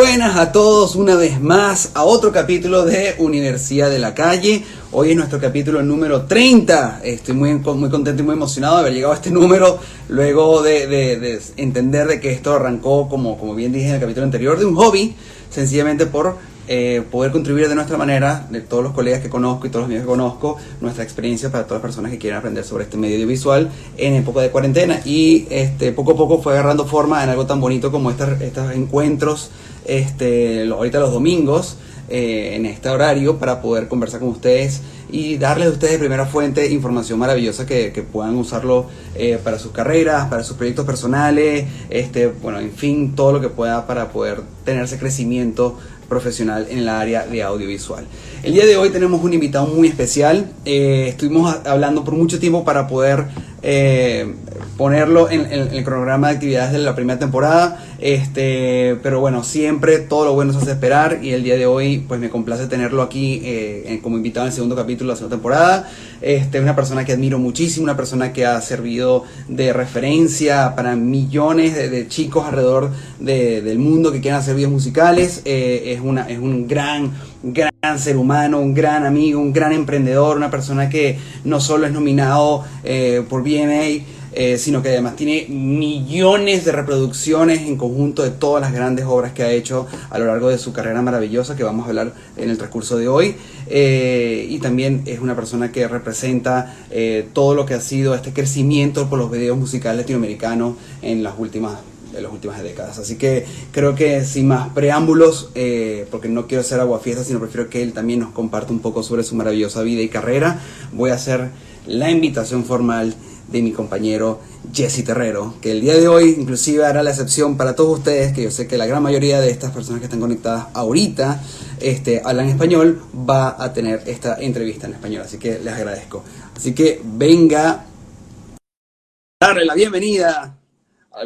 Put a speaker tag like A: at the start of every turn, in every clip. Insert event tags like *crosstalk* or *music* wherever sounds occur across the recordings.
A: buenas a todos una vez más a otro capítulo de Universidad de la Calle. Hoy es nuestro capítulo número 30. Estoy muy, muy contento y muy emocionado de haber llegado a este *laughs* número luego de, entender de que esto arrancó, como, como bien dije en el capítulo anterior, de un hobby, sencillamente por eh, poder contribuir de nuestra manera, de todos los colegas que conozco y todos los amigos que conozco, nuestra experiencia para todas las personas que quieren aprender sobre este medio audiovisual en época de cuarentena. Y este, poco a poco fue agarrando forma en algo tan bonito como estos, estos encuentros, este, ahorita los domingos, eh, en este horario, para poder conversar con ustedes y darles a ustedes de primera fuente información maravillosa que, que puedan usarlo eh, para sus carreras, para sus proyectos personales, este, bueno, en fin, todo lo que pueda para poder tener ese crecimiento profesional en el área de audiovisual. El día de hoy tenemos un invitado muy especial. Eh, estuvimos hablando por mucho tiempo para poder eh, ponerlo en, el cronograma de actividades de la primera temporada. Este, pero bueno, siempre todo lo bueno se hace esperar y el día de hoy pues me complace tenerlo aquí eh, como invitado en el segundo capítulo de la segunda temporada. Este, una persona que admiro muchísimo, una persona que ha servido de referencia para millones de, chicos alrededor del mundo que quieran hacer videos musicales. Eh, es, una, es un gran, gran ser humano, un gran amigo, un gran emprendedor, una persona que no solo es nominado eh, por BMA, eh, sino que además tiene millones de reproducciones en conjunto de todas las grandes obras que ha hecho a lo largo de su carrera maravillosa que vamos a hablar en el transcurso de hoy. Eh, y también es una persona que representa todo lo que ha sido este crecimiento por los videos musicales latinoamericanos en las últimas en las últimas décadas. Así que creo que sin más preámbulos, porque no quiero hacer aguafiestas, sino prefiero que él también nos comparte un poco sobre su maravillosa vida y carrera, voy a hacer la invitación formal de mi compañero Jesse Terrero, que el día de hoy inclusive hará la excepción para todos ustedes, que yo sé que la gran mayoría de estas personas que están conectadas ahorita este, hablan español, va a tener esta entrevista en español, así que les agradezco. Así que venga, darle la bienvenida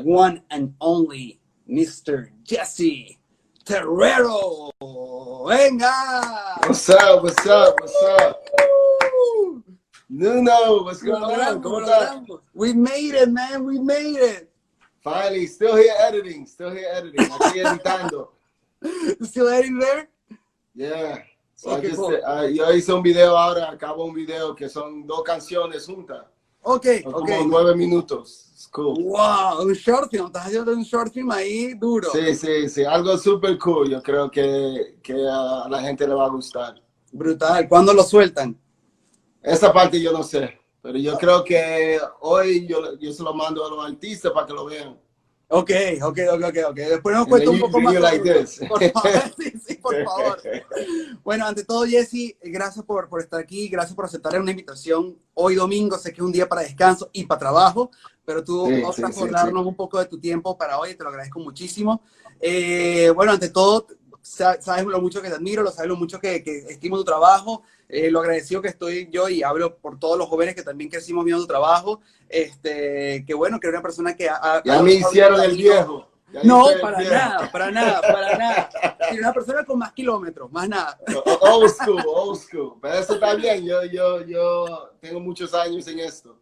A: one and only Mr. Jesse Terrero. Venga.
B: What's up, what's up, what's up? Nuno, what's going on? ¿Cómo estás?
A: We made it, man. We made it.
B: Finally, still here editing. Still here editing. Aquí *laughs* editando.
A: Still editing there?
B: Yeah. So okay, I just, cool. uh, yo hice un video ahora, acabo un video que son dos canciones juntas.
A: Ok,
B: son
A: ok.
B: Como nueve minutos. Cool.
A: Wow, un short film. Estás haciendo un short film ahí duro.
B: Sí, sí, sí. Algo super cool. Yo creo que, que a la gente le va a gustar.
A: Brutal. ¿Cuándo lo sueltan?
B: Esa parte yo no sé, pero yo creo que hoy yo, yo se lo mando a los artistas para que lo vean.
A: Ok, ok, ok, ok, ok. Después nos cuesta un poco más.
B: Like *laughs*
A: por favor, *laughs* sí, sí, por favor. Bueno, ante todo, Jesse, gracias por, por estar aquí, gracias por aceptar una invitación. Hoy domingo, sé que es un día para descanso y para trabajo, pero tú sí, vas a acordarnos un poco de tu tiempo para hoy, te lo agradezco muchísimo. Eh, bueno, ante todo, sabes lo mucho que te admiro, lo sabes lo mucho que, que estimo tu trabajo, eh, lo agradecido que estoy yo y hablo por todos los jóvenes que también crecimos viendo tu trabajo. Este, que bueno, que era una persona que... Ha,
B: ya me hicieron el viejo.
A: no, para nada, para nada, para nada. Y una persona con más kilómetros, más nada.
B: Old school, old school. Pero eso está bien, yo, yo, yo tengo muchos años en esto.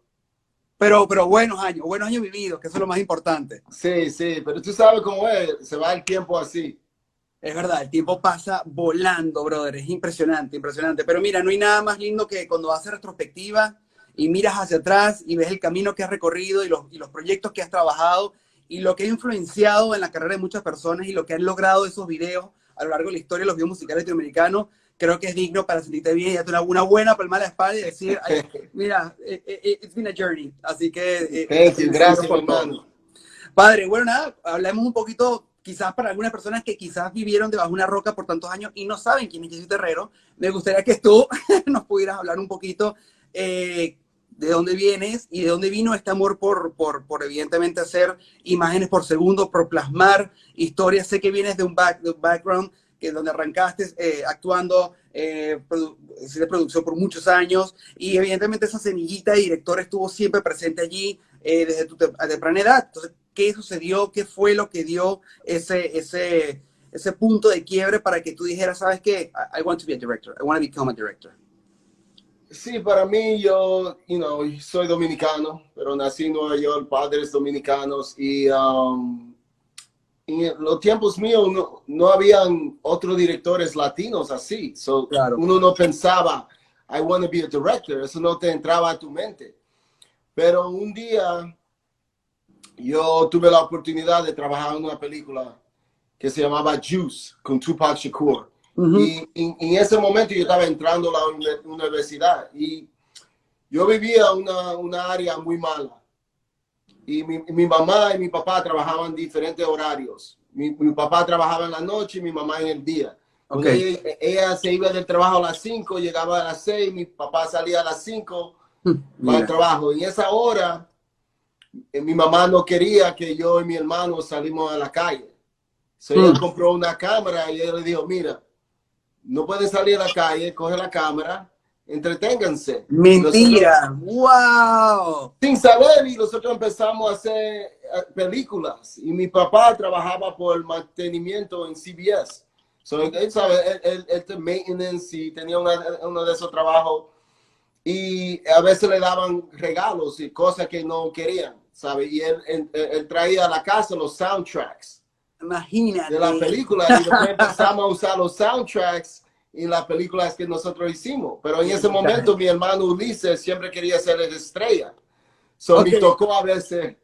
A: Pero, pero buenos años, buenos años vividos, que eso es lo más importante.
B: Sí, sí, pero tú sabes cómo es, se va el tiempo así.
A: Es verdad, el tiempo pasa volando, brother. Es impresionante, impresionante. Pero mira, no hay nada más lindo que cuando haces retrospectiva y miras hacia atrás y ves el camino que has recorrido y los, y los proyectos que has trabajado y lo que ha influenciado en la carrera de muchas personas y lo que han logrado esos videos a lo largo de la historia de los videos musicales latinoamericanos. Creo que es digno para sentirte bien y darte una, una buena palma a la espalda y decir, *laughs* mira, eh, eh, it's been a journey. Así que...
B: Eh, gracias, hermano.
A: Padre, bueno, nada, hablemos un poquito quizás para algunas personas que quizás vivieron debajo de una roca por tantos años y no saben quién es Jesse Terrero, me gustaría que tú *laughs* nos pudieras hablar un poquito eh, de dónde vienes y de dónde vino este amor por, por, por, evidentemente hacer imágenes por segundo, por plasmar historias. Sé que vienes de un, back, de un background que donde arrancaste eh, actuando eh, producción por muchos años y evidentemente esa semillita de director estuvo siempre presente allí eh, desde tu temprana edad. Entonces, qué sucedió, qué fue lo que dio ese, ese, ese punto de quiebre para que tú dijeras, sabes qué, I, want to be a director, I want to become a director.
B: Sí, para mí yo, you know, soy dominicano, pero nací en Nueva York, padres dominicanos y um, en los tiempos míos no, no habían otros directores latinos así. So,
A: Claro.
B: Uno no pensaba, I want to be a director. Eso no te entraba a tu mente. Pero un día yo tuve la oportunidad de trabajar en una película que se llamaba Juice con Tupac Shakur.
A: Ujú.
B: Y en, en ese momento yo estaba entrando a la uni- universidad y yo vivía una, una área muy mala. Y mi, mi mamá y mi papá trabajaban en diferentes horarios. Mi, mi papá trabajaba en la noche y mi mamá en el día.
A: Ok.
B: Ella, ella se iba del trabajo a las 5, llegaba a las 6, mi papá salía a las 5 para el trabajo. En esa hora, eh, mi mamá no quería que yo y mi hermano salimos a la calle. So, ella
A: Mm.
B: compró una cámara y ella le dijo, mira, no pueden salir a la calle, coge la cámara, entreténganse.
A: Mentira. Wow.
B: Sin saber, y nosotros empezamos a hacer eh, películas. Y mi papá trabajaba por el mantenimiento en CBS. So, él sabe, él, él, él te maintenance y tenía una- uno de esos trabajos. Y a veces le daban regalos y cosas que no querían, ¿sabe? Y él, él- él traía a la casa los soundtracks
A: Imagínate.
B: de la película y después empezamos a usar los soundtracks en las películas que nosotros hicimos. Pero en ese momento mi hermano Ulises siempre quería ser la estrella. So
A: Ok.
B: me tocó a veces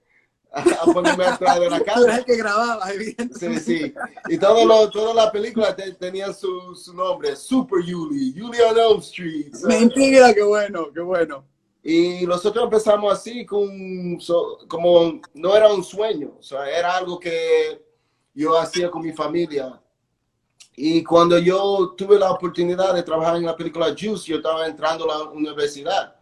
B: a, a ponerme atrás de la *laughs*
A: Tú eres
B: cámara.
A: el que grababa,
B: Sí,
A: evidentemente.
B: sí. Y todas las películas te- tenían su, su nombre. Super Yuli, Yuli on Elm Street.
A: Mentira, qué bueno, qué bueno.
B: y nosotros empezamos así con, so- como no era un sueño, o sea, era algo que yo hacía con mi familia. Y cuando yo tuve la oportunidad de trabajar en la película Juice, yo estaba entrando a la universidad.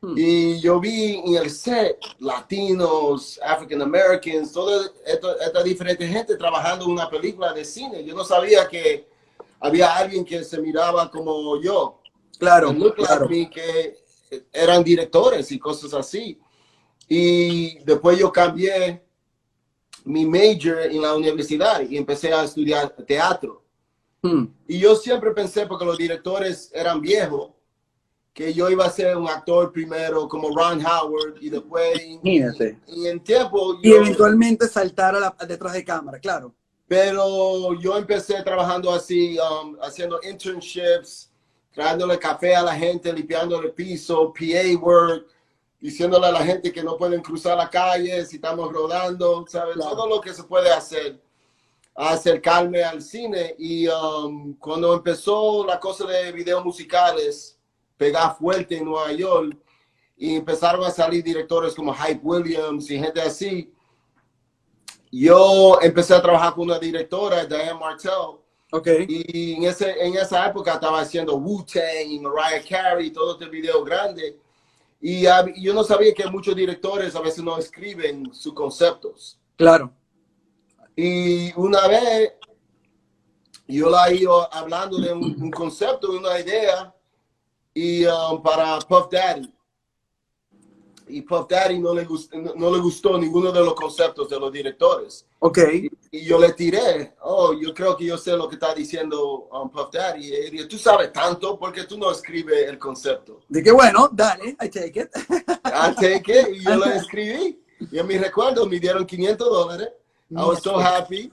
A: Hmm.
B: Y yo vi en el set latinos, African Americans, toda esta, esta diferente gente trabajando en una película de cine. Yo no sabía que había alguien que se miraba como yo
A: Claro,
B: like
A: claro.
B: me, que eran directores y cosas así. Y después yo cambié mi major en la universidad y empecé a estudiar teatro.
A: Hmm.
B: Y yo siempre pensé, porque los directores eran viejos, que yo iba a ser un actor primero como Ron Howard y después en,
A: Imagínate.
B: en el tiempo
A: Y
B: yo,
A: eventualmente saltar a la- detrás de cámara, claro.
B: pero yo empecé trabajando así, um, haciendo internships, trayéndole café a la gente, limpiándole el piso, PA work, diciéndole a la gente que no pueden cruzar la calle si estamos rodando, ¿sabes?
A: Claro.
B: Todo lo que se puede hacer, acercarme al cine. Y um, cuando empezó la cosa de videos musicales, pegar fuerte en Nueva York, y empezaron a salir directores como Hype Williams y gente así, yo empecé a trabajar con una directora, Diane Martell,
A: Ok.
B: y en, ese, en esa época estaba haciendo Wu-Tang y Mariah Carey, todo este video grande. Y hab- yo no sabía que muchos directores a veces no escriben sus conceptos.
A: Claro.
B: Y una vez yo la ido hablando de un, un concepto, una idea, y um, para Puff Daddy. Y Puff Daddy no le, gustó, no, no le gustó ninguno de los conceptos de los directores.
A: Ok.
B: Y yo le tiré, oh, yo creo que yo sé lo que está diciendo um, Puff Daddy. Y él dijo, tú sabes tanto porque tú no escribes el concepto.
A: De que bueno, dale, I take it.
B: I take it. Y yo lo *laughs* escribí. Y en mi recuerdo me dieron 500 dólares. I was so happy.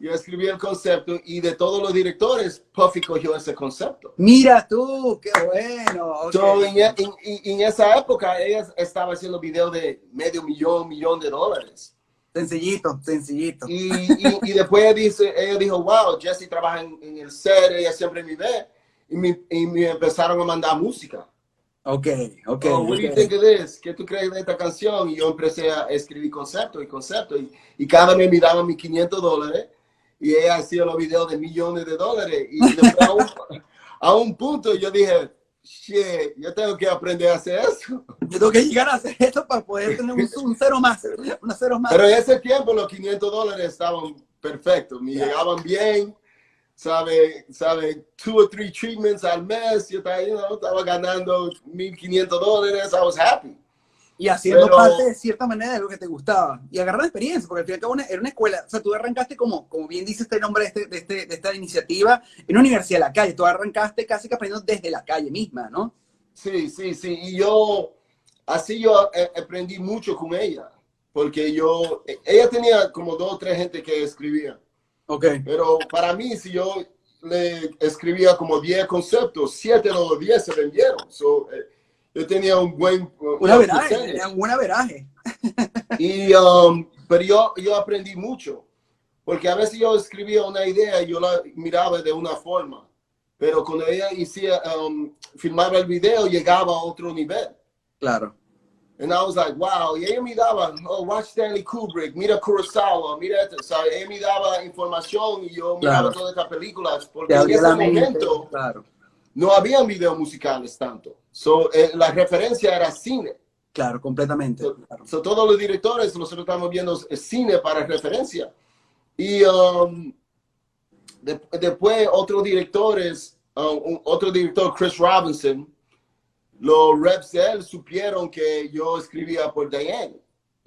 B: Yo escribí el concepto y de todos los directores, Puffy cogió ese concepto.
A: Mira tú, qué bueno. ok.
B: So, en, en- en- en esa época, ella estaba haciendo videos de medio millón, millón de dólares.
A: Sencillito, sencillito.
B: Y, y, y después ella, dice, ella dijo, wow, Jessie trabaja en, en el set, ella siempre me ve. Y me, y me empezaron a mandar música.
A: Ok, ok.
B: Oh, what do you think of this? ¿Qué tú crees de esta canción? Y yo empecé a escribir concepto y concepto. Y, y cada mes me daban mis 500 dólares. Y ella hacía los videos de millones de dólares. Y a, un, *laughs* a un punto yo dije, shit, yo tengo que aprender a hacer eso.
A: Yo tengo que llegar a hacer esto para poder tener un, un cero más, una cero más.
B: Pero en ese tiempo los 500 dólares estaban perfectos. Me llegaban bien. Sabe, sabe, two or three treatments al mes. Yo estaba, you know, estaba ganando 1.500 dólares. I was happy.
A: y haciendo
B: pero-
A: parte de cierta manera de lo que te gustaba. Y agarrar experiencia, porque al fin y al cabo una- era una escuela. O sea, tú arrancaste como, como bien dice este nombre de, este, de, este- de esta iniciativa, en una universidad de la calle. Tú arrancaste casi que aprendiendo desde la calle misma, ¿no?
B: Sí, sí, sí. Y yo, así yo eh, aprendí mucho con ella. porque yo, ella tenía como dos o tres gente que escribía.
A: Ok.
B: Pero para mí, si yo le escribía como 10 conceptos, 7 de los 10 se vendieron. So, eh, yo tenía un buen...
A: Una veraje, un buen veraje. *laughs*
B: Y, um, pero yo, yo aprendí mucho, porque a veces yo escribía una idea y yo la miraba de una forma, pero cuando ella hacía, um, filmaba el video, llegaba a otro nivel.
A: Claro.
B: And I was like, wow. Y ella me daba, oh, watch Stanley Kubrick, mira Kurosawa, mira esto. Sea, ella me daba información y yo miraba todas estas películas. Porque en ese momento
A: claro.
B: no había videos musicales tanto. So, eh, la referencia era cine.
A: Claro, completamente.
B: So,
A: claro.
B: so, todos los directores, nosotros estamos viendo cine para referencia. Y um, de, después otros directores, um, otro director, Chris Robinson, los reps de él supieron que yo escribía por Diane.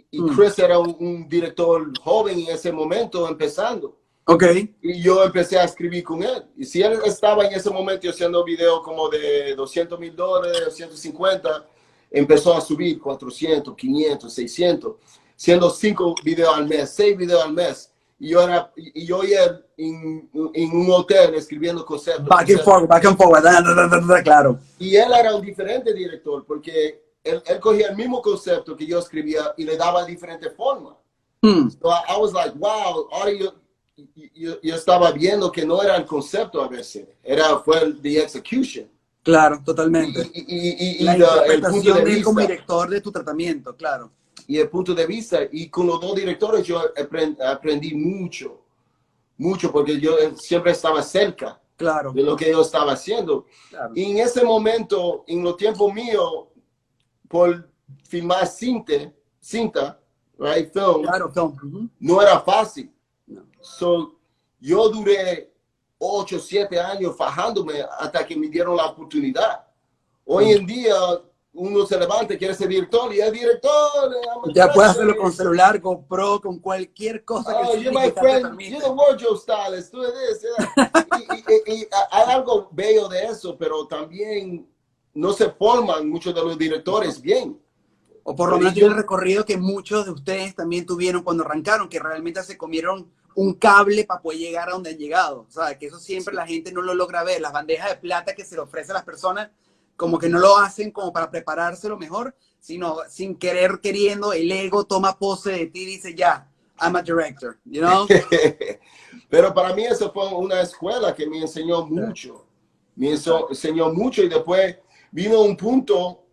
B: Y
A: Mm.
B: Chris era un, un director joven en ese momento, empezando.
A: Ok.
B: Y yo empecé a escribir con él. Y si él estaba en ese momento haciendo videos como de 200 mil dólares, 150, empezó a subir 400, 500, 600, siendo 5 videos al mes, 6 videos al mes. Y yo, era, y yo y él en, en un hotel escribiendo conceptos.
A: Back and forward, back and forward. da, da, da, claro.
B: Y él era un diferente director porque él, él cogía el mismo concepto que yo escribía y le daba diferente forma.
A: Hmm,
B: So I, I was like, wow, ahora yo, yo, yo estaba viendo que no era el concepto a veces, era, fue el the execution.
A: Claro,
B: Y,
A: totalmente.
B: y, y, y
A: La
B: la- el punto
A: interpretación
B: de
A: él como
B: vista.
A: director de tu tratamiento, claro.
B: Y el punto de vista. Y con los dos directores yo aprend- aprendí mucho, mucho, porque yo siempre estaba cerca
A: Claro,
B: de lo que yo estaba haciendo.
A: claro.
B: Y en ese momento, en los tiempos míos, por filmar cinta, cinta, right, film,
A: Claro, Tom. Ujú.
B: no era fácil.
A: No.
B: So, yo duré 8, 7 años fajándome hasta que me dieron la oportunidad. Hoy en día, uno se levanta y quiere ser director y es director.
A: Ya puedes hacerlo con celular, con Pro, con cualquier cosa
B: Oh,
A: que
B: you're
A: sí,
B: my friend, you're the wardrobe stylist, tú eres. y, y- y- y hay algo bello de eso, pero también no se forman muchos de los directores bien.
A: O por lo menos tiene el recorrido que muchos de ustedes también tuvieron cuando arrancaron, que realmente se comieron un cable para poder llegar a donde han llegado. O sea, que eso siempre la gente no lo logra ver. Las bandejas de plata que se le ofrece a las personas, como que no lo hacen como para prepararse lo mejor, sino sin querer, queriendo, el ego toma pose de ti y dice, ya, I'm a director, you know? *laughs*
B: Pero para mí eso fue una escuela que me enseñó mucho. Me enseñó mucho y después vino un punto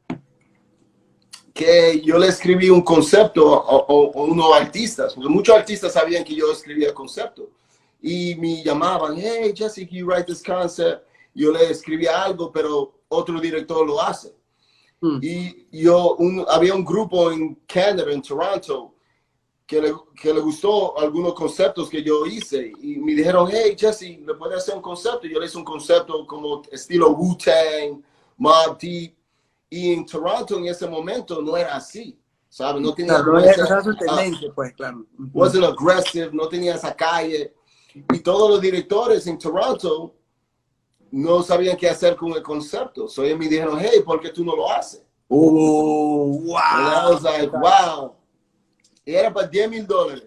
B: que yo le escribí un concepto a, a- a unos artistas, porque muchos artistas sabían que yo escribía concepto. Y me llamaban, hey, Jesse, can you write this concept? Yo le escribía algo, pero otro director lo hace.
A: Hmm.
B: Y yo, un- había un grupo en Canadá, en Toronto, que le, que le gustó algunos conceptos que yo hice y me dijeron, hey Jesse, ¿le puedes hacer un concepto? Yo le hice un concepto como estilo Wu-Tang, Mob Deep, y en Toronto en ese momento no era así, ¿sabes? No tenía,
A: Claro, esa su
B: ah,
A: tendencia, pues, claro.
B: Wasn't aggressive, no tenía esa calle. Y todos los directores en Toronto no sabían qué hacer con el concepto. So ellos me dijeron, hey, ¿por qué tú no lo haces?
A: Oh, wow.
B: And I was like, wow. Y era para 10 mil dólares.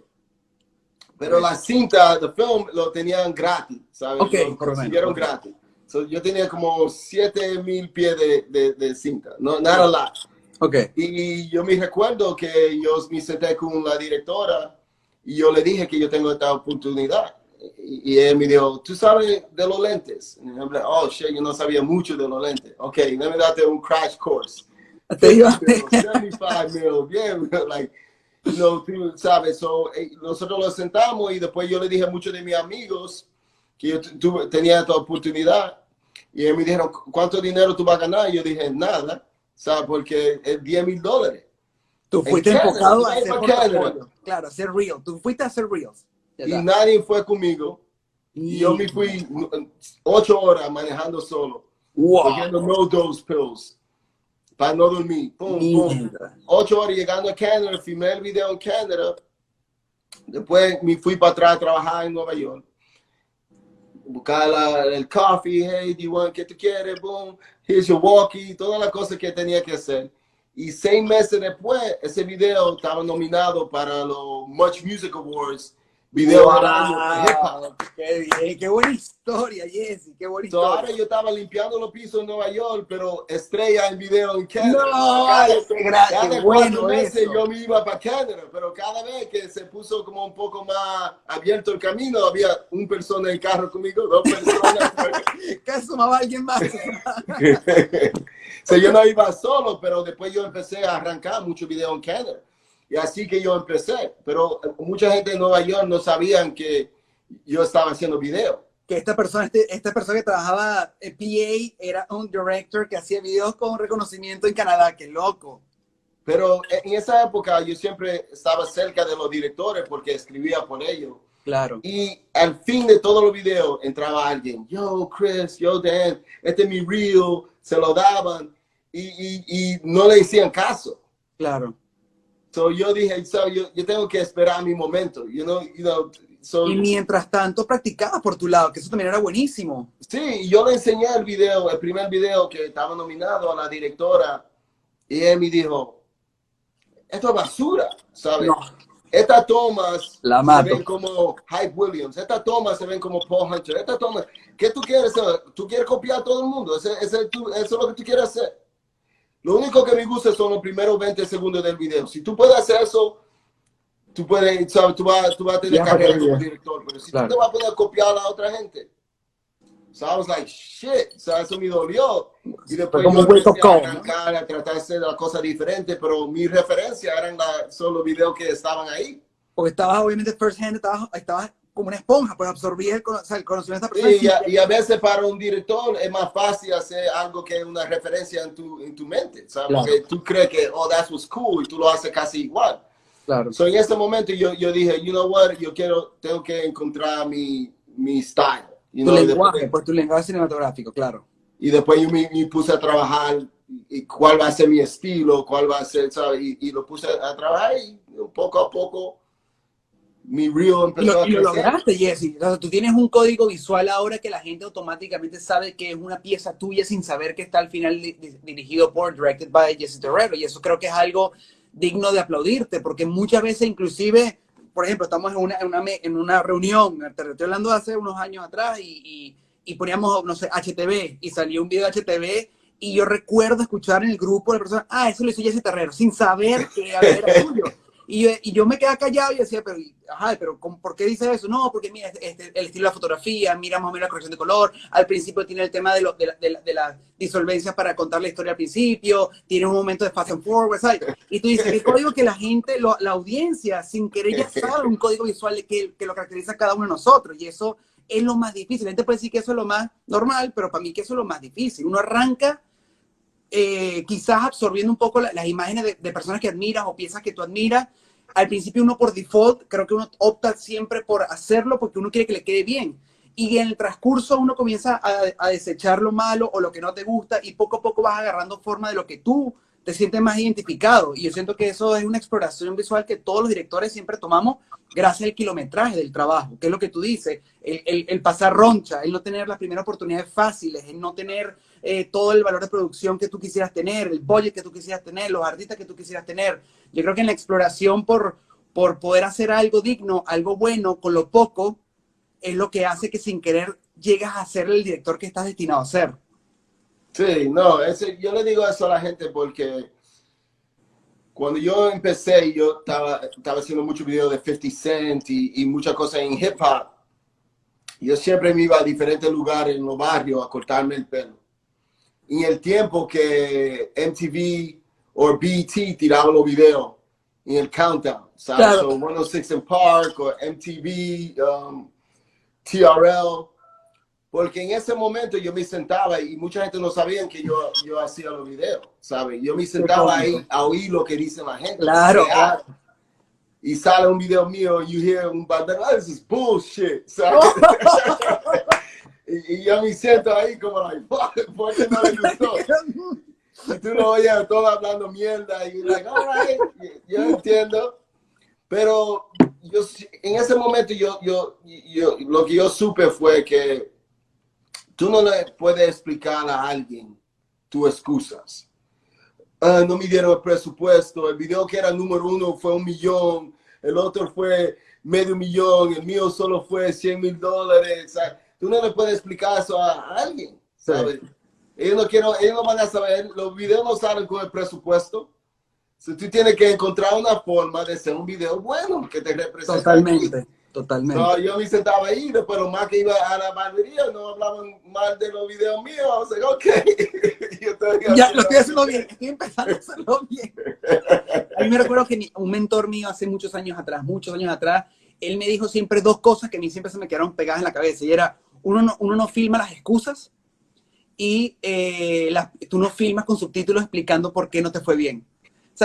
B: Pero la cinta, the film, lo tenían gratis, ¿sabes?
A: Ok,
B: lo consiguieron
A: ok.
B: gratis. So, yo tenía como 7 mil pies de, de, de cinta, no, nada lot.
A: Ok.
B: Y yo me recuerdo que yo me senté con la directora y yo le dije que yo tengo esta oportunidad. Y, y él me dijo, ¿tú sabes de los lentes? Y yo, oh, shit, yo no sabía mucho de los lentes. Ok, déjame darte un crash course. *laughs*
A: Te iba-
B: 75 mil, bien, *laughs* like, you know, tú sabes, so, eh, nosotros nos sentamos y después yo le dije a muchos de mis amigos que yo tuve- tenía esta oportunidad y ellos me dijeron, ¿cuánto dinero tú vas a ganar? Y yo dije, nada, ¿sabes? Porque es 10 mil dólares.
A: Tú fuiste enfocado a hacer portafolio. Claro, hacer real. Tú fuiste a hacer reels.
B: Y nadie fue conmigo. Y yo me fui ocho horas manejando solo,
A: Wow.
B: no dose pills para no dormir. Pum, pum. Ocho horas llegando a Canadá, filmé el video en Canadá. Después me fui para atrás a trabajar en Nueva York. Buscar la- el coffee, hey, do you want, ¿qué tú quieres? Boom, here's your walkie, todas las cosas que tenía que hacer. Y seis meses después, ese video estaba nominado para los Much Music Awards Video
A: Wow. Qué bien, qué buena historia, Jesse, qué buena historia.
B: ahora yo estaba limpiando los pisos en Nueva York, pero estrella en video en Canadá.
A: No, qué gra-
B: cada
A: bueno
B: meses yo me iba para Canadá, pero cada vez que se puso como un poco más abierto el camino, había un persona en el carro conmigo, dos personas. *laughs*
A: ¿Qué sumaba alguien más? *laughs*
B: so, yo no iba solo, pero después yo empecé a arrancar mucho video en Canadá. Y así que yo empecé. Pero mucha gente en Nueva York no sabían que yo estaba haciendo video.
A: que esta persona, este- esta persona que trabajaba en PA era un director que hacía videos con reconocimiento en Canadá, qué loco.
B: Pero en esa época yo siempre estaba cerca de los directores porque escribía por ellos.
A: Claro.
B: Y al fin de todos los videos entraba alguien, yo Chris, yo Dan, este es mi reel, se lo daban y, y, y no le hacían caso.
A: Claro.
B: So yo dije, so, yo, yo tengo que esperar mi momento, you know, you know, so,
A: Y mientras tanto practicabas por tu lado, que eso también era buenísimo.
B: sí, yo le enseñé el video, el primer video que estaba nominado a la directora y él me dijo, esto es basura, ¿sabes?
A: No.
B: Estas tomas
A: La
B: se
A: mato.
B: ven como Hype Williams, estas tomas se ven como Paul Hunter, estas tomas, ¿qué tú quieres hacer? ¿Tú quieres copiar a todo el mundo? Ese- ese tú- eso es lo que tú quieres hacer. Lo único que me gusta son los primeros 20 segundos del video. Si tú puedes hacer eso, tú puedes, sabes, tú vas, tú vas a tener
A: Ya,
B: carrera como director. Pero si
A: Claro.
B: tú te vas a poner a copiar a la otra gente. So I was like, shit, o sea, eso me dolió. Y después
A: como
B: yo empecé a arrancar, a tratar de hacer las cosas diferentes, pero mi referencia eran la- son los videos que estaban ahí.
A: Porque estabas obviamente first hand, estabas, estabas como una esponja, pues absorbías el, o sea, el conocimiento de esta
B: Sí,
A: persona.
B: y, a, y a veces para un director es más fácil hacer algo que una referencia en tu, en tu mente, ¿sabes?
A: Claro.
B: Porque tú crees que, oh, that was cool, y tú lo haces casi igual.
A: Claro.
B: So, en ese momento yo, yo dije, you know what, yo quiero, tengo que encontrar mi, mi style. you
A: Tu
B: know,
A: lenguaje,
B: después-
A: pues tu lenguaje cinematográfico, claro.
B: y después yo me, me puse a trabajar y cuál va a ser mi estilo, cuál va a ser, ¿sabes? Y, y lo puse a trabajar y poco a poco mi reel
A: Y
B: empezó
A: lo,
B: a
A: y lo lograste, Jesse. O sea, tú tienes un código visual ahora que la gente automáticamente sabe que es una pieza tuya sin saber que está al final di- di- dirigido por, directed by Jesse Terrero. Y eso creo que es algo digno de aplaudirte, porque muchas veces inclusive, por ejemplo, estamos en una, en una, en una reunión, te estoy hablando de hace unos años atrás, y, y, y poníamos, no sé, HTV, y salió un video de HTV, y yo recuerdo escuchar en el grupo de personas, ah, eso lo hizo Jesse Terrero, sin saber que era tuyo. Y yo, y yo me quedaba callado y decía, pero, ajá, pero ¿cómo- ¿por qué dice eso? No, porque mira, este, este- el estilo de la fotografía, mira más o menos la corrección de color. Al principio tiene el tema de, lo, de, la, de, la, de la disolvencia para contar la historia al principio, tiene un momento de fast and forward, ¿sabes? Y tú dices, el código que la gente, la audiencia, sin querer ya sabe un código visual que, lo caracteriza a cada uno de nosotros. Y eso es lo más difícil. La gente puede decir que eso es lo más normal, pero para mí que eso es lo más difícil. Uno arranca eh, quizás absorbiendo un poco la- las imágenes de, de personas que admiras o piezas que tú admiras. Al principio uno por default, creo que uno opta siempre por hacerlo porque uno quiere que le quede bien. Y en el transcurso uno comienza a, a desechar lo malo o lo que no te gusta y poco a poco vas agarrando forma de lo que tú te sientes más identificado. Y yo siento que eso es una exploración visual que todos los directores siempre tomamos gracias al kilometraje del trabajo, que es lo que tú dices, el, el- el pasar roncha, el no tener las primeras oportunidades fáciles, el no tener eh, todo el valor de producción que tú quisieras tener, el budget que tú quisieras tener, los artistas que tú quisieras tener. Yo creo que en la exploración por, por poder hacer algo digno, algo bueno, con lo poco, es lo que hace que sin querer llegas a ser el director que estás destinado a ser.
B: Sí, no, ese, yo le digo eso a la gente porque cuando yo empecé, yo estaba, estaba haciendo muchos videos de 50 Cent y, y muchas cosas en hip hop. Yo siempre me iba a diferentes lugares en los barrios a cortarme el pelo. Y el tiempo que MTV o BT tiraban los videos en el countdown, ¿sabes?
A: Claro.
B: So 106 en Park o MTV, um, TRL. Porque en ese momento yo me sentaba y mucha gente no sabía que yo, yo hacía los videos, ¿sabes? Yo me sentaba ahí a oír lo que dice la gente.
A: Claro.
B: Y sale un video mío, you hear un bandero, ah, this is bullshit, ¿sabes? *laughs* *laughs* y, y yo me siento ahí como, like, ¿por qué no le gustó? Y tú lo oyes todo hablando mierda y like, all right, yo entiendo. Pero yo, en ese momento yo, yo, yo, lo que yo supe fue que tú no le puedes explicar a alguien tus excusas. ah, no me dieron el presupuesto, el video que era número uno fue un millón, el otro fue medio millón, el mío solo fue 100 mil dólares. Tú no le puedes explicar eso a alguien, ¿sabes? Ellos no, quiero, ellos no van a saber, los videos no salen con el presupuesto. Si tú tienes que encontrar una forma de hacer un video bueno que te represente.
A: Totalmente. Totalmente.
B: No, yo me sentaba ahí, pero más que iba a la barbería, no hablaban mal de los videos míos. O sea, ok. *laughs*
A: ya lo estoy haciendo bien, estoy empezando a hacerlo bien. *laughs* A mí me recuerdo que un mentor mío hace muchos años atrás, muchos años atrás, él me dijo siempre dos cosas que a mí siempre se me quedaron pegadas en la cabeza. Y era, uno no, uno no filma las excusas y eh, tú no filmas con subtítulos explicando por qué no te fue bien.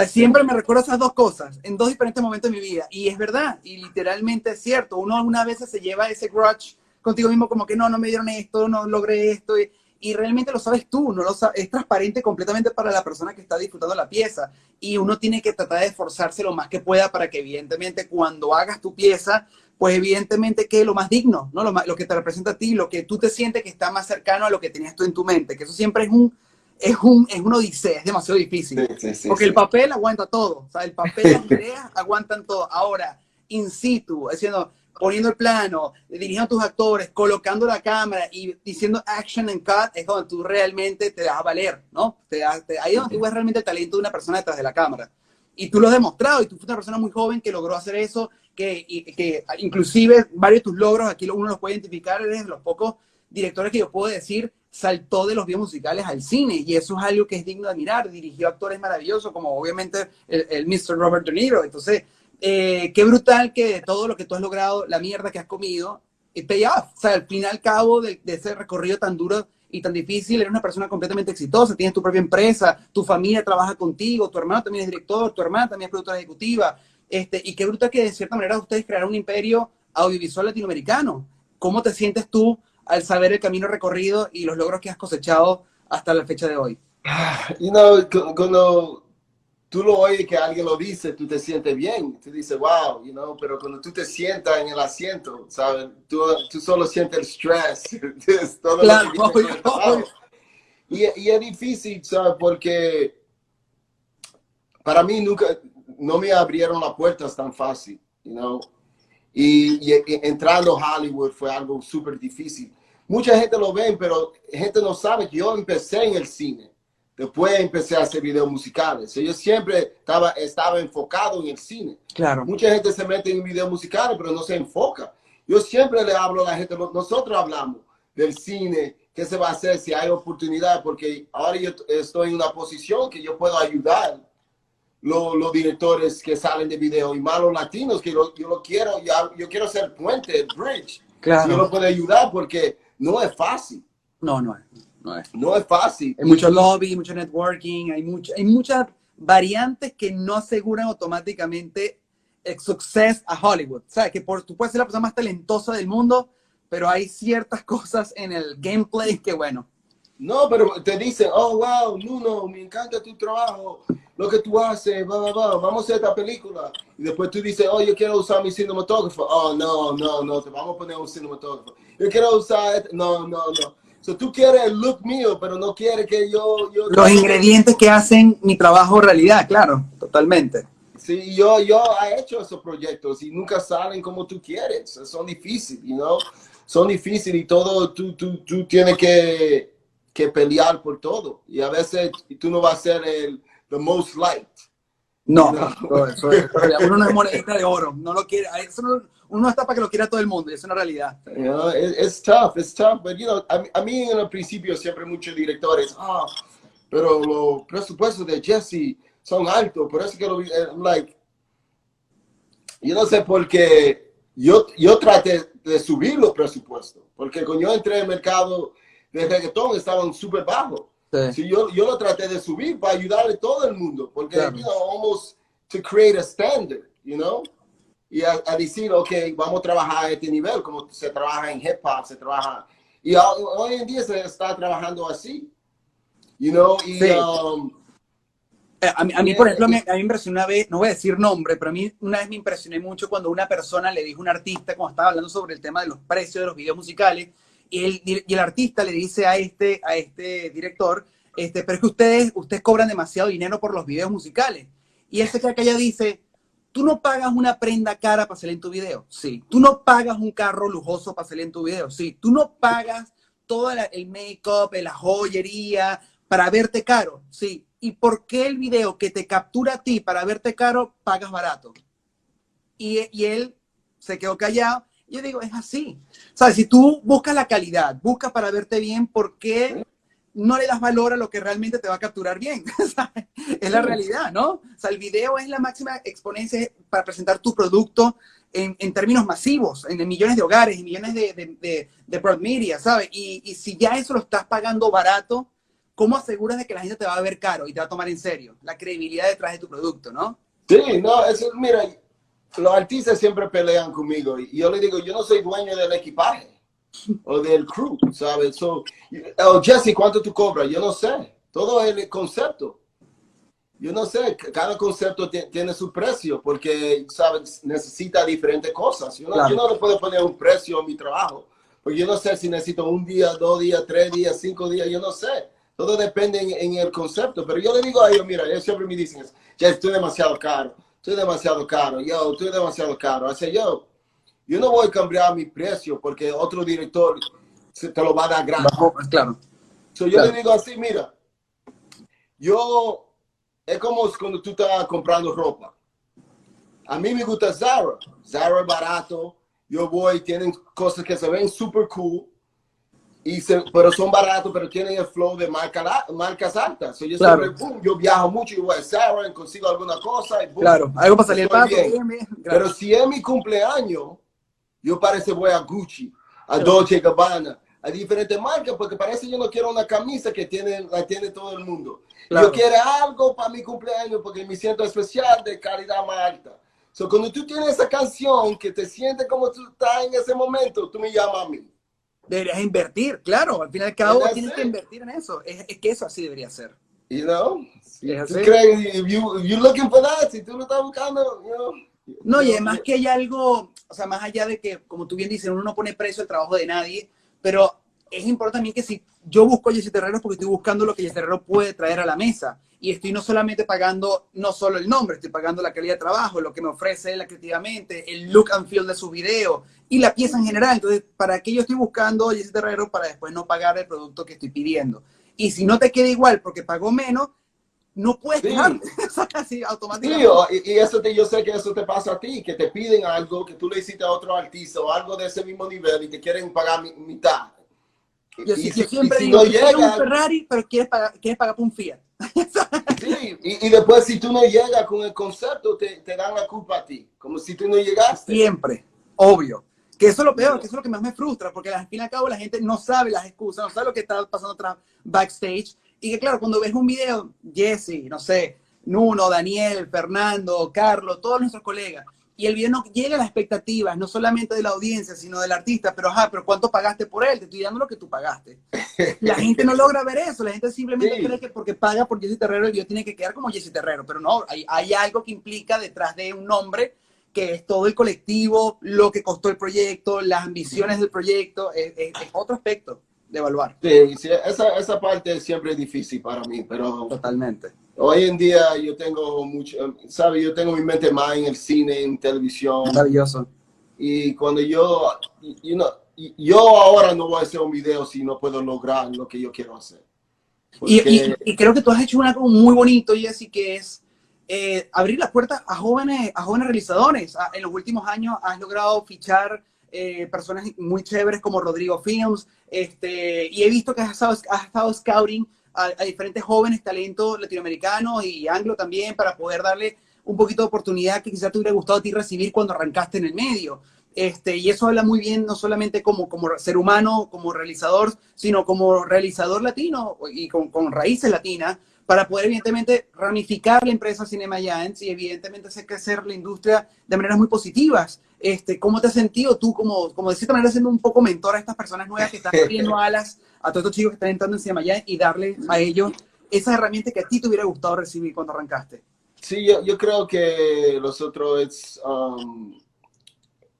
A: Siempre me recuerdo esas dos cosas en dos diferentes momentos de mi vida. Y es verdad, y literalmente es cierto. Uno algunas veces se lleva ese grudge contigo mismo como que no, no me dieron esto, no logré esto. Y, realmente lo sabes tú, no lo es transparente completamente para la persona que está disfrutando la pieza. Y uno tiene que tratar de esforzarse lo más que pueda para que evidentemente cuando hagas tu pieza, pues evidentemente que lo más digno, ¿no? Lo, lo que te representa a ti, lo que tú te sientes que está más cercano a lo que tenías tú en tu mente, que eso siempre es un es un, es una odisea, es demasiado difícil. porque el papel aguanta todo, o sea, el papel, las *laughs* ideas aguantan todo. Ahora, in situ, haciendo, poniendo el plano, dirigiendo a tus actores, colocando la cámara y diciendo action and cut, es donde tú realmente te das a valer, ¿no? Te, ahí es donde tú ves realmente el talento de una persona detrás de la cámara. Y tú lo has demostrado, y tú fuiste una persona muy joven que logró hacer eso, que, que inclusive varios de tus logros, aquí uno los puede identificar, eres de los pocos directores que yo puedo decir saltó de los videos musicales al cine y eso es algo que es digno de admirar. Dirigió actores maravillosos como obviamente el, Mr. Robert De Niro. Entonces, eh, qué brutal que todo lo que tú has logrado, la mierda que has comido, it pay off. O al fin y al cabo de, ese recorrido tan duro y tan difícil, eres una persona completamente exitosa, tienes tu propia empresa, tu familia trabaja contigo, tu hermano también es director, tu hermana también es productora ejecutiva. Este, y qué brutal que de cierta manera ustedes crearon un imperio audiovisual latinoamericano. ¿Cómo te sientes tú al saber el camino recorrido y los logros que has cosechado hasta la fecha de hoy?
B: You know, cuando tú lo oyes que alguien lo dice, tú te sientes bien, tú dices, wow, you know, pero cuando tú te sientas en el asiento, ¿sabes? Tú, tú solo sientes el stress. *laughs* todo claro, Y, y, es difícil, ¿sabes? Porque para mí nunca, no me abrieron las puertas tan fácil, you know. Y, entrando a Hollywood fue algo súper difícil. Mucha gente lo ve, pero gente no sabe que yo empecé en el cine. Después empecé a hacer videos musicales. Yo siempre estaba, estaba enfocado en el cine.
A: Claro.
B: Mucha gente se mete en videos musicales, pero no se enfoca. Yo siempre le hablo a la gente, nosotros hablamos del cine, qué se va a hacer si hay oportunidad, porque ahora yo estoy en una posición que yo puedo ayudar los, directores que salen de video y malos latinos, que yo lo quiero, yo, yo quiero ser puente, bridge.
A: Claro.
B: yo lo puedo ayudar porque no es fácil.
A: No, no es. No es,
B: no es fácil.
A: Hay mucho lobby, mucho networking, hay, mucho, hay muchas variantes que no aseguran automáticamente el success a Hollywood. O sea, que por, tú puedes ser la persona más talentosa del mundo, pero hay ciertas cosas en el gameplay que, bueno.
B: No, pero te dicen, oh, wow, Nuno, me encanta tu trabajo lo que tú haces, vamos a hacer esta película. Y después tú dices, oh, yo quiero usar mi cinematógrafo. Oh, no, no, no, te vamos a poner un cinematógrafo. Yo quiero usar, este". no, no, no. So, tú quieres el look mío, pero no quieres que yo... yo
A: Los ingredientes que hacen mi trabajo realidad, claro, totalmente.
B: Sí, yo, yo he hecho esos proyectos y nunca salen como tú quieres. Son difíciles, you know? Son difíciles y todo, tú, tú, tú tienes que, que pelear por todo. Y a veces tú no vas a ser el the most liked.
A: No, eso, *laughs* uno no es monedita de oro, no lo quiere, eso no, uno no está para que lo quiera todo el mundo, es una realidad.
B: Es tough, es tough, but you know, a, mí en el principio siempre muchos directores, ah, pero los presupuestos de Jesse son altos, por eso que lo vi, eh, like, yo no sé por qué, yo, yo traté de subir los presupuestos, porque cuando yo entré el mercado de reggaetón estaban súper bajos. Sí. yo, yo lo traté de subir para ayudarle a todo el mundo, porque, you know, almost to create a standard, you know, y a, decir, ok, vamos a trabajar a este nivel, como se trabaja en hip hop, se trabaja, y hoy en día se está trabajando así, you know, y, um,
A: eh, a, mí, a mí, por ejemplo, a mí me impresionó una vez, no voy a decir nombre, pero a mí una vez me impresioné mucho cuando una persona le dijo a un artista, cuando estaba hablando sobre el tema de los precios de los videos musicales, y el, el artista le dice a este, a este director, este, pero es que ustedes, ustedes cobran demasiado dinero por los videos musicales. Y él se cree que ella dice, tú no pagas una prenda cara para salir en tu video, sí. Tú no pagas un carro lujoso para salir en tu video, sí. Tú no pagas todo el make-up, la joyería para verte caro, sí. ¿Y por qué el video que te captura a ti para verte caro pagas barato? Y, y él se quedó callado. Yo digo, es así. ¿Sabes? Si tú buscas la calidad, buscas para verte bien, ¿por qué no le das valor a lo que realmente te va a capturar bien. *laughs* es la realidad, ¿no? O sea, el video es la máxima exponencia para presentar tu producto en, en términos masivos, en, millones de hogares, en millones de, de, de, broad media, ¿sabes? Y, y, si ya eso lo estás pagando barato, ¿cómo aseguras de que la gente te va a ver caro y te va a tomar en serio? La credibilidad detrás de tu producto, ¿no?
B: Sí, no, eso, mira, los artistas siempre pelean conmigo y yo le digo, yo no soy dueño del equipaje o del crew, ¿sabes? So, oh, Jesse, ¿cuánto tú cobras? Yo no sé. Todo el concepto. Yo no sé, cada concepto tiene su precio porque, ¿sabes? Necesita diferentes cosas. Yo no, yo no le puedo poner un precio a mi trabajo porque yo no sé si necesito un día, dos días, tres días, cinco días, yo no sé. Todo depende en, el concepto. Pero yo le digo a ellos, mira, ellos siempre me dicen, ya estoy demasiado caro, estoy demasiado caro, yo, estoy demasiado caro. Así yo, yo no voy a cambiar mi precio porque otro director se te lo va a dar gratis.
A: Claro.
B: So, yo le digo así, mira, yo, es como cuando tú estás comprando ropa. A mí me gusta Zara. Zara es barato. Yo voy, tienen cosas que se ven super cool. Y se, pero son baratos, pero tienen el flow de marca, marcas altas. yo, siempre, boom, yo viajo mucho y voy a Zara y consigo alguna cosa. Y boom,
A: claro, algo para salir paso.
B: Pero si es mi cumpleaños, yo parece voy a Gucci, a Dolce Gabbana, a diferentes marcas, porque parece yo no quiero una camisa que tiene, la tiene todo el mundo. Yo quiero algo para mi cumpleaños porque me siento especial de calidad más alta. So, cuando tú tienes esa canción que te sientes como tú estás en ese momento, tú me llamas a mí.
A: Deberías invertir, claro. Al final al cabo tienes que invertir en eso. Es, es, que eso así debería ser.
B: You know? Si tú crees, if you, if looking for that, si tú lo estás buscando, you know,
A: no, y además que hay algo, o sea, más allá de que, como tú bien dices, uno no pone precio al trabajo de nadie, pero es importante también que si yo busco a Jesse Terrero porque estoy buscando lo que Jesse Terrero puede traer a la mesa. Y estoy no solamente pagando, no solo el nombre, estoy pagando la calidad de trabajo, lo que me ofrece él creativamente, el look and feel de su video y la pieza en general. Entonces, ¿para qué yo estoy buscando Jesse Terrero para después no pagar el producto que estoy pidiendo? Y si no te queda igual porque pagó menos, no puedes sí. así *laughs* automáticamente.
B: y, eso te, yo sé que eso te pasa a ti, que te piden algo que tú le hiciste a otro artista o algo de ese mismo nivel y te quieren pagar mitad.
A: Yo, y, si, siempre digo, no llega, un Ferrari, pero quieres pagar, quieres pagar por un Fiat.
B: Sí, *laughs* y, y, después si tú no llegas con el concepto, te, te, dan la culpa a ti, como si tú no llegaste.
A: Siempre, obvio. Que eso es lo peor, que eso es lo que más me frustra, porque al fin y al cabo la gente no sabe las excusas, no sabe lo que está pasando atrás backstage y que claro, cuando ves un video, Jesse, no sé, Nuno, Daniel, Fernando, Carlos, todos nuestros colegas, y el video no llega a las expectativas, no solamente de la audiencia, sino del artista, pero ajá, pero ¿cuánto pagaste por él? Te estoy dando lo que tú pagaste. La *laughs* gente no logra ver eso, la gente simplemente cree que porque paga por Jesse Terrero el video tiene que quedar como Jesse Terrero, pero no, hay, hay algo que implica detrás de un nombre que es todo el colectivo, lo que costó el proyecto, las ambiciones del proyecto, es, es, es otro aspecto de evaluar.
B: Sí, sí esa, esa, parte siempre es difícil para mí, pero...
A: Totalmente.
B: Hoy en día yo tengo mucho, ¿sabes? Yo tengo mi mente más en el cine, en televisión.
A: Maravilloso.
B: Y cuando yo, you know, yo ahora no voy a hacer un video si no puedo lograr lo que yo quiero hacer.
A: Y, y, y, creo que tú has hecho una algo muy bonito, Jessy, que es eh, abrir las puertas a jóvenes, a jóvenes realizadores. En los últimos años has logrado fichar eh, personas muy chéveres como Rodrigo Films, este, y he visto que has estado, has estado scouting a, a, diferentes jóvenes talentos latinoamericanos y anglo también para poder darle un poquito de oportunidad que quizás te hubiera gustado a ti recibir cuando arrancaste en el medio. Este, y eso habla muy bien, no solamente como, como ser humano, como realizador, sino como realizador latino y con, con raíces latinas, para poder evidentemente ramificar la empresa Cinema Giants y evidentemente hacer crecer la industria de maneras muy positivas. Este, ¿Cómo te has sentido tú, como, como de cierta manera, siendo un poco mentor a estas personas nuevas que están abriendo *laughs* alas, a todos estos chicos que están entrando en Cinema Giants y darle a ellos esas herramientas que a ti te hubiera gustado recibir cuando arrancaste?
B: Sí, yo, yo creo que nosotros es, um,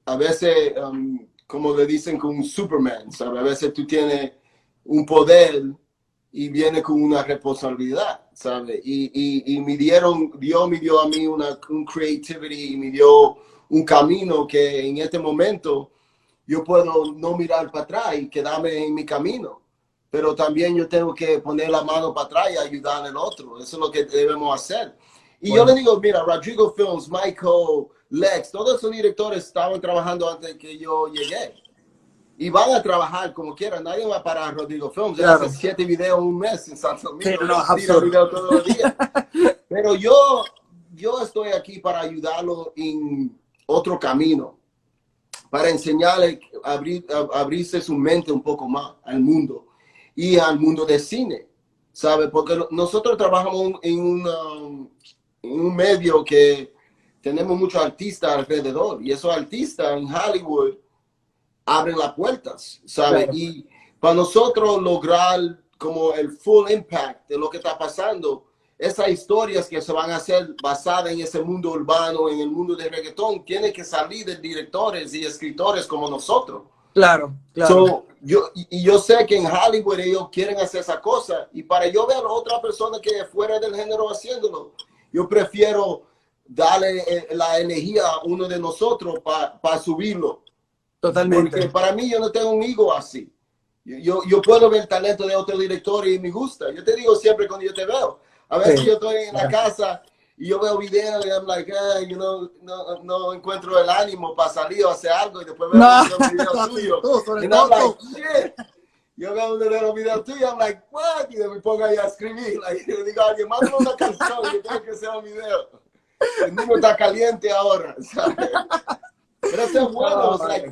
B: a veces, um, como le dicen con un Superman, ¿sabes? A veces tú tienes un poder y viene con una responsabilidad, ¿sabes? Y, y, y, me dieron, Dios me dio a mí una un creativity y me dio un camino que en este momento yo puedo no mirar para atrás y quedarme en mi camino, pero también yo tengo que poner la mano para atrás y ayudar al otro. Eso es lo que debemos hacer. Y yo le digo, mira, Rodrigo Films, Michael, Lex, todos esos directores estaban trabajando antes que yo llegué. Y van a trabajar como quieran. Nadie va a parar Rodrigo Films. Claro. Hace siete videos un mes en San Domingo. No, video todos los días. *laughs* Pero yo, yo estoy aquí para ayudarlo en otro camino. Para enseñarle, abrir, abrirse su mente un poco más al mundo. Y al mundo de cine. ¿Sabe? Porque nosotros trabajamos en, una, en un medio que tenemos muchos artistas alrededor. Y esos artistas en Hollywood abren las puertas, ¿sabes? Y para nosotros lograr como el full impact de lo que está pasando, esas historias que se van a hacer basadas en ese mundo urbano, en el mundo de reggaetón, tienen que salir de directores y escritores como nosotros.
A: Claro, claro.
B: yo, y yo sé que en Hollywood ellos quieren hacer esa cosa y para yo ver a otra persona que fuera del género haciéndolo, yo prefiero darle eh, la energía a uno de nosotros para subirlo.
A: Totalmente.
B: Porque para mí yo no tengo un ego así. Yo, yo puedo ver el talento de otro director y me gusta. Yo te digo siempre cuando yo te veo. A veces yo estoy en la casa y yo veo videos y I'm like, hey, you know, no, no encuentro el ánimo para salir o hacer algo y después veo no. un video *laughs* tuyo. y I'm like, shit. Yo veo uno de los videos tuyos, I'm like, what? Y me pongo ahí a escribir. Like, *laughs* y le digo alguien, mándame una canción y tengo que hacer un video. El niño está caliente ahora, *laughs* ¿sabes? Pero eso es bueno. Like,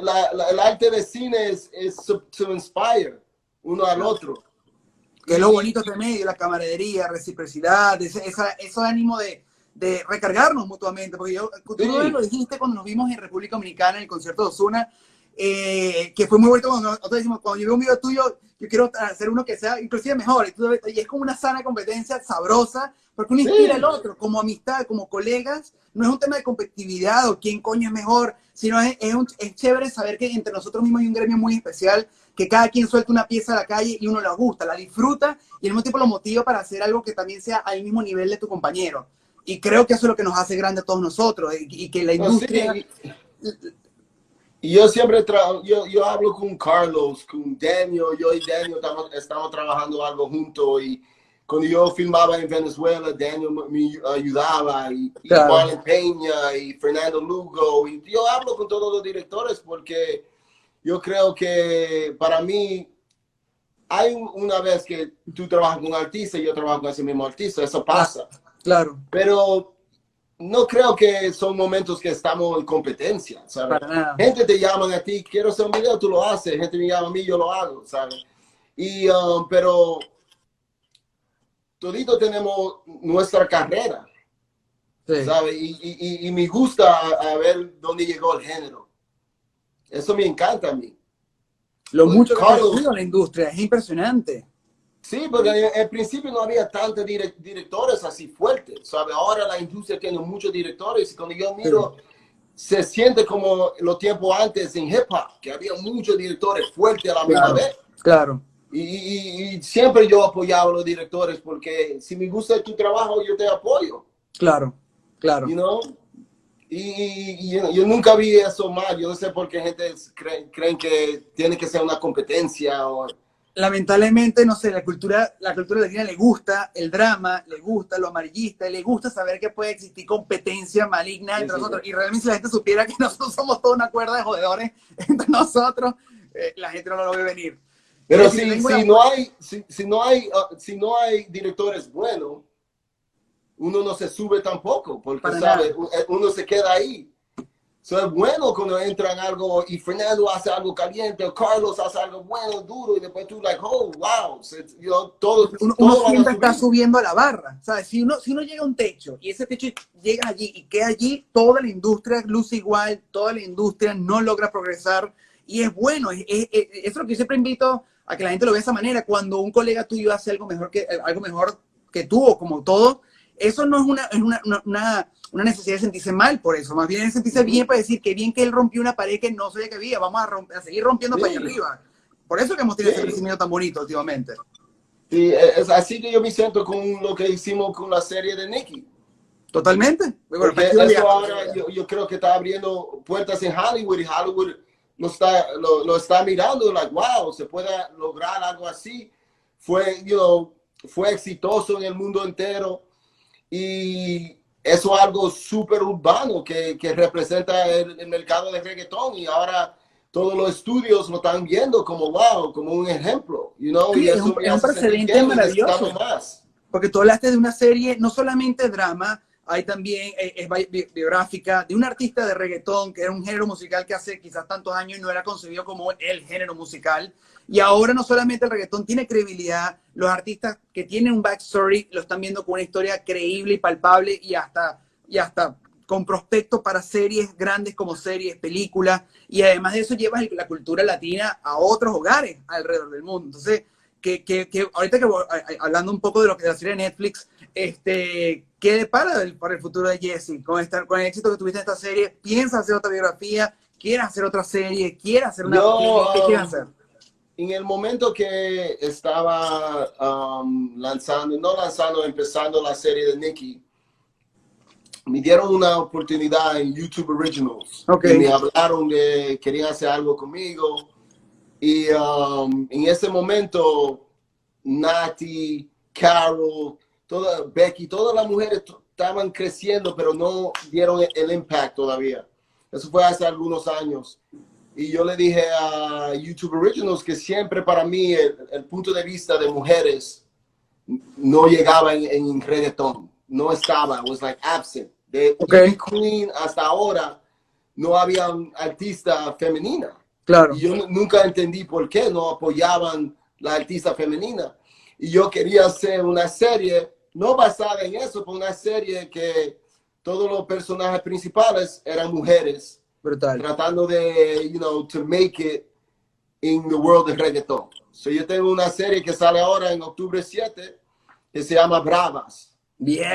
B: la, la, el arte de cine es, es to inspire uno al otro.
A: Que es lo bonito de medio, la camaradería, reciprocidad, ese, esa, ese ánimo de, de recargarnos mutuamente. Porque yo, tú lo dijiste cuando nos vimos en República Dominicana en el concierto de Osuna, eh, que fue muy bonito cuando nosotros decimos, cuando yo veo un video tuyo, yo quiero hacer uno que sea inclusive mejor. Y, es como una sana competencia sabrosa, porque uno inspira al otro, como amistad, como colegas. No es un tema de competitividad o quién coño es mejor, sino es, es, un, es chévere saber que entre nosotros mismos hay un gremio muy especial, que cada quien suelta una pieza a la calle y uno la gusta, la disfruta y al mismo tiempo lo motiva para hacer algo que también sea al mismo nivel de tu compañero. Y creo que eso es lo que nos hace grande a todos nosotros y, que la industria...
B: Y yo siempre yo, yo hablo con Carlos, con Daniel, yo y Daniel estamos, estamos trabajando algo juntos y cuando yo filmaba en Venezuela, Daniel me ayudaba y, Marlon Peña y Fernando Lugo y yo hablo con todos los directores porque yo creo que para mí hay una vez que tú trabajas con un artista y yo trabajo con ese mismo artista, eso pasa.
A: Claro.
B: Pero no creo que son momentos que estamos en competencia, ¿sabes? Gente te llama a ti, quiero hacer un video, tú lo haces, gente me llama a mí, yo lo hago, ¿sabes? Y, um, pero todito tenemos nuestra carrera, ¿sabes? Y, y, y, me gusta a, ver dónde llegó el género. Eso me encanta a mí.
A: Lo mucho que ha en la industria, es impresionante.
B: Sí, porque en principio no había tantos directores así fuertes, ¿sabe? Ahora la industria tiene muchos directores y cuando yo miro, se siente como los tiempos antes en hip hop, que había muchos directores fuertes a la misma vez.
A: Claro.
B: Y, siempre yo apoyaba a los directores porque si me gusta tu trabajo, yo te apoyo.
A: Claro, claro.
B: You know? Y, yo, nunca vi eso mal. Yo no sé por qué gente creen, creen que tiene que ser una competencia o
A: lamentablemente, no sé, la cultura, la cultura latina le gusta el drama, le gusta lo amarillista, le gusta saber que puede existir competencia maligna entre nosotros. Y realmente si la gente supiera que *laughs* nosotros somos toda una cuerda de jodedores entre nosotros, eh, la gente no lo ve venir.
B: Pero si, si, no hay, si, si, no hay, uh, si no hay directores buenos, uno no se sube tampoco, porque sabe, uno se queda ahí es bueno cuando entran algo y Fernando hace algo caliente, o Carlos hace algo bueno, duro, y después tú, like, oh, wow. todo,
A: uno, uno siempre está subiendo a la barra. ¿sabes? Si uno, si uno llega a un techo y ese techo llega allí y queda allí, toda la industria luce igual, toda la industria no logra progresar. Y es bueno, es, es, es, es lo que yo siempre invito a que la gente lo vea de esa manera. Cuando un colega tuyo hace algo mejor que, algo mejor que tú, o como todo, eso no es una, es una, una una necesidad de sentirse mal por eso, más bien de sentirse bien para decir que bien que él rompió una pared que no sabía que había, vamos a, romper, a seguir rompiendo para allá arriba. Por eso que hemos tenido ese crecimiento tan bonito últimamente.
B: Sí, es así que yo me siento con lo que hicimos con la serie de Nicky.
A: Totalmente.
B: Porque eso ahora yo, yo, creo que está abriendo puertas en Hollywood y Hollywood lo está, lo, lo, está mirando, like, wow, se puede lograr algo así. Fue, you know, fue exitoso en el mundo entero y eso es algo súper urbano que, que representa el, el, mercado de reggaetón y ahora todos los estudios lo están viendo como wow, como un ejemplo, you know,
A: sí,
B: y
A: es un, es un precedente maravilloso.
B: Más.
A: Porque tú hablaste de una serie, no solamente drama, hay también, eh, es biográfica, de un artista de reggaetón, que era un género musical que hace quizás tantos años no era concebido como el género musical. Y ahora no solamente el reggaetón tiene credibilidad, los artistas que tienen un backstory lo están viendo con una historia creíble y palpable y hasta, y hasta con prospectos para series grandes como series, películas. Y además de eso llevas la cultura latina a otros hogares alrededor del mundo. Entonces, que, que, que ahorita que hablando un poco de lo que de la serie de Netflix, este, ¿qué depara el, para el futuro de Jesse? Con, esta, con el éxito que tuviste en esta serie, ¿piensas hacer otra biografía? ¿Quieres hacer otra serie? ¿Quieres hacer una
B: no,
A: ¿Qué quieres hacer?
B: En el momento que estaba um, lanzando, no lanzando, empezando la serie de Nicky, me dieron una oportunidad en YouTube Originals.
A: Okay.
B: Y me hablaron de querían hacer algo conmigo. Y um, en ese momento, Nati, Carol, toda, Becky, todas las mujeres estaban creciendo, pero no dieron el, el impact todavía. Eso fue hace algunos años. Y yo le dije a YouTube Originals que siempre para mí el, el punto de vista de mujeres no llegaba en, en reggaetón. No estaba, was like absent. De
A: Okay.
B: Queen hasta ahora no había artista femenina.
A: Claro.
B: Y yo nunca entendí por qué no apoyaban la artista femenina. Y yo quería hacer una serie, no basada en eso, pero una serie que todos los personajes principales eran mujeres,
A: Brutal.
B: tratando de, you know, to make it in the world de reggaeton. So yo tengo una serie que sale ahora en octubre 7 que se llama Bravas.
A: Bien,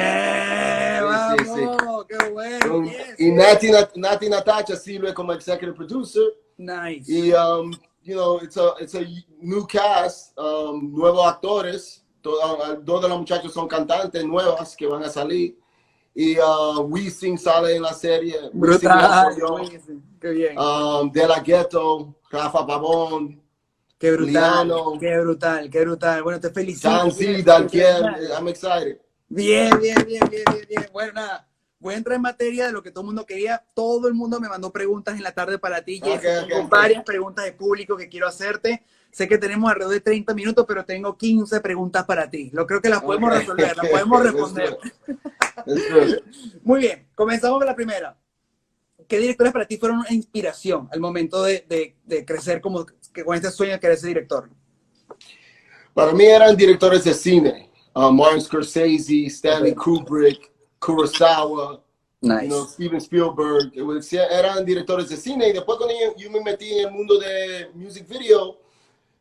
B: Sí, sí,
A: vamos, qué bueno.
B: Con-
A: yes,
B: y. Nati, Nat- Nati Natacha sirve como executive producer.
A: Nice.
B: Y, um, you know, it's a, it's a new cast, um, nuevos actores. Todo- dos de los muchachos son cantantes nuevas que van a salir. Y uh, Wisin sale en la serie.
A: Brutal. buenísimo. Qué bien.
B: Um, De La Ghetto, Rafa Pavón,
A: Qué brutal.
B: Liano.
A: Qué brutal, qué brutal. Bueno, te felicito.
B: Dan
A: bien,
B: I'm excited.
A: Bien, bien, bien, bien, bien, bien. Bueno, nada. Voy a entrar en materia de lo que todo el mundo quería. Todo el mundo me mandó preguntas en la tarde para ti, Jesse.
B: Ok, ok,
A: Tengo
B: ok.
A: varias preguntas de público que quiero hacerte. Sé que tenemos alrededor de 30 minutos, pero tengo 15 preguntas para ti. Lo creo que las podemos resolver, las *laughs* podemos responder. Muy bien, comenzamos con la primera. ¿Qué directores para ti fueron una inspiración al momento de, de- de crecer como que con este sueño de querer ser director?
B: Para mí eran directores de cine. Uh, Martin Scorsese, Stanley Kubrick, Kurosawa,
A: Nice.
B: you know, Steven Spielberg. Eran directores de cine. Y después cuando yo, yo me metí en el mundo de music video,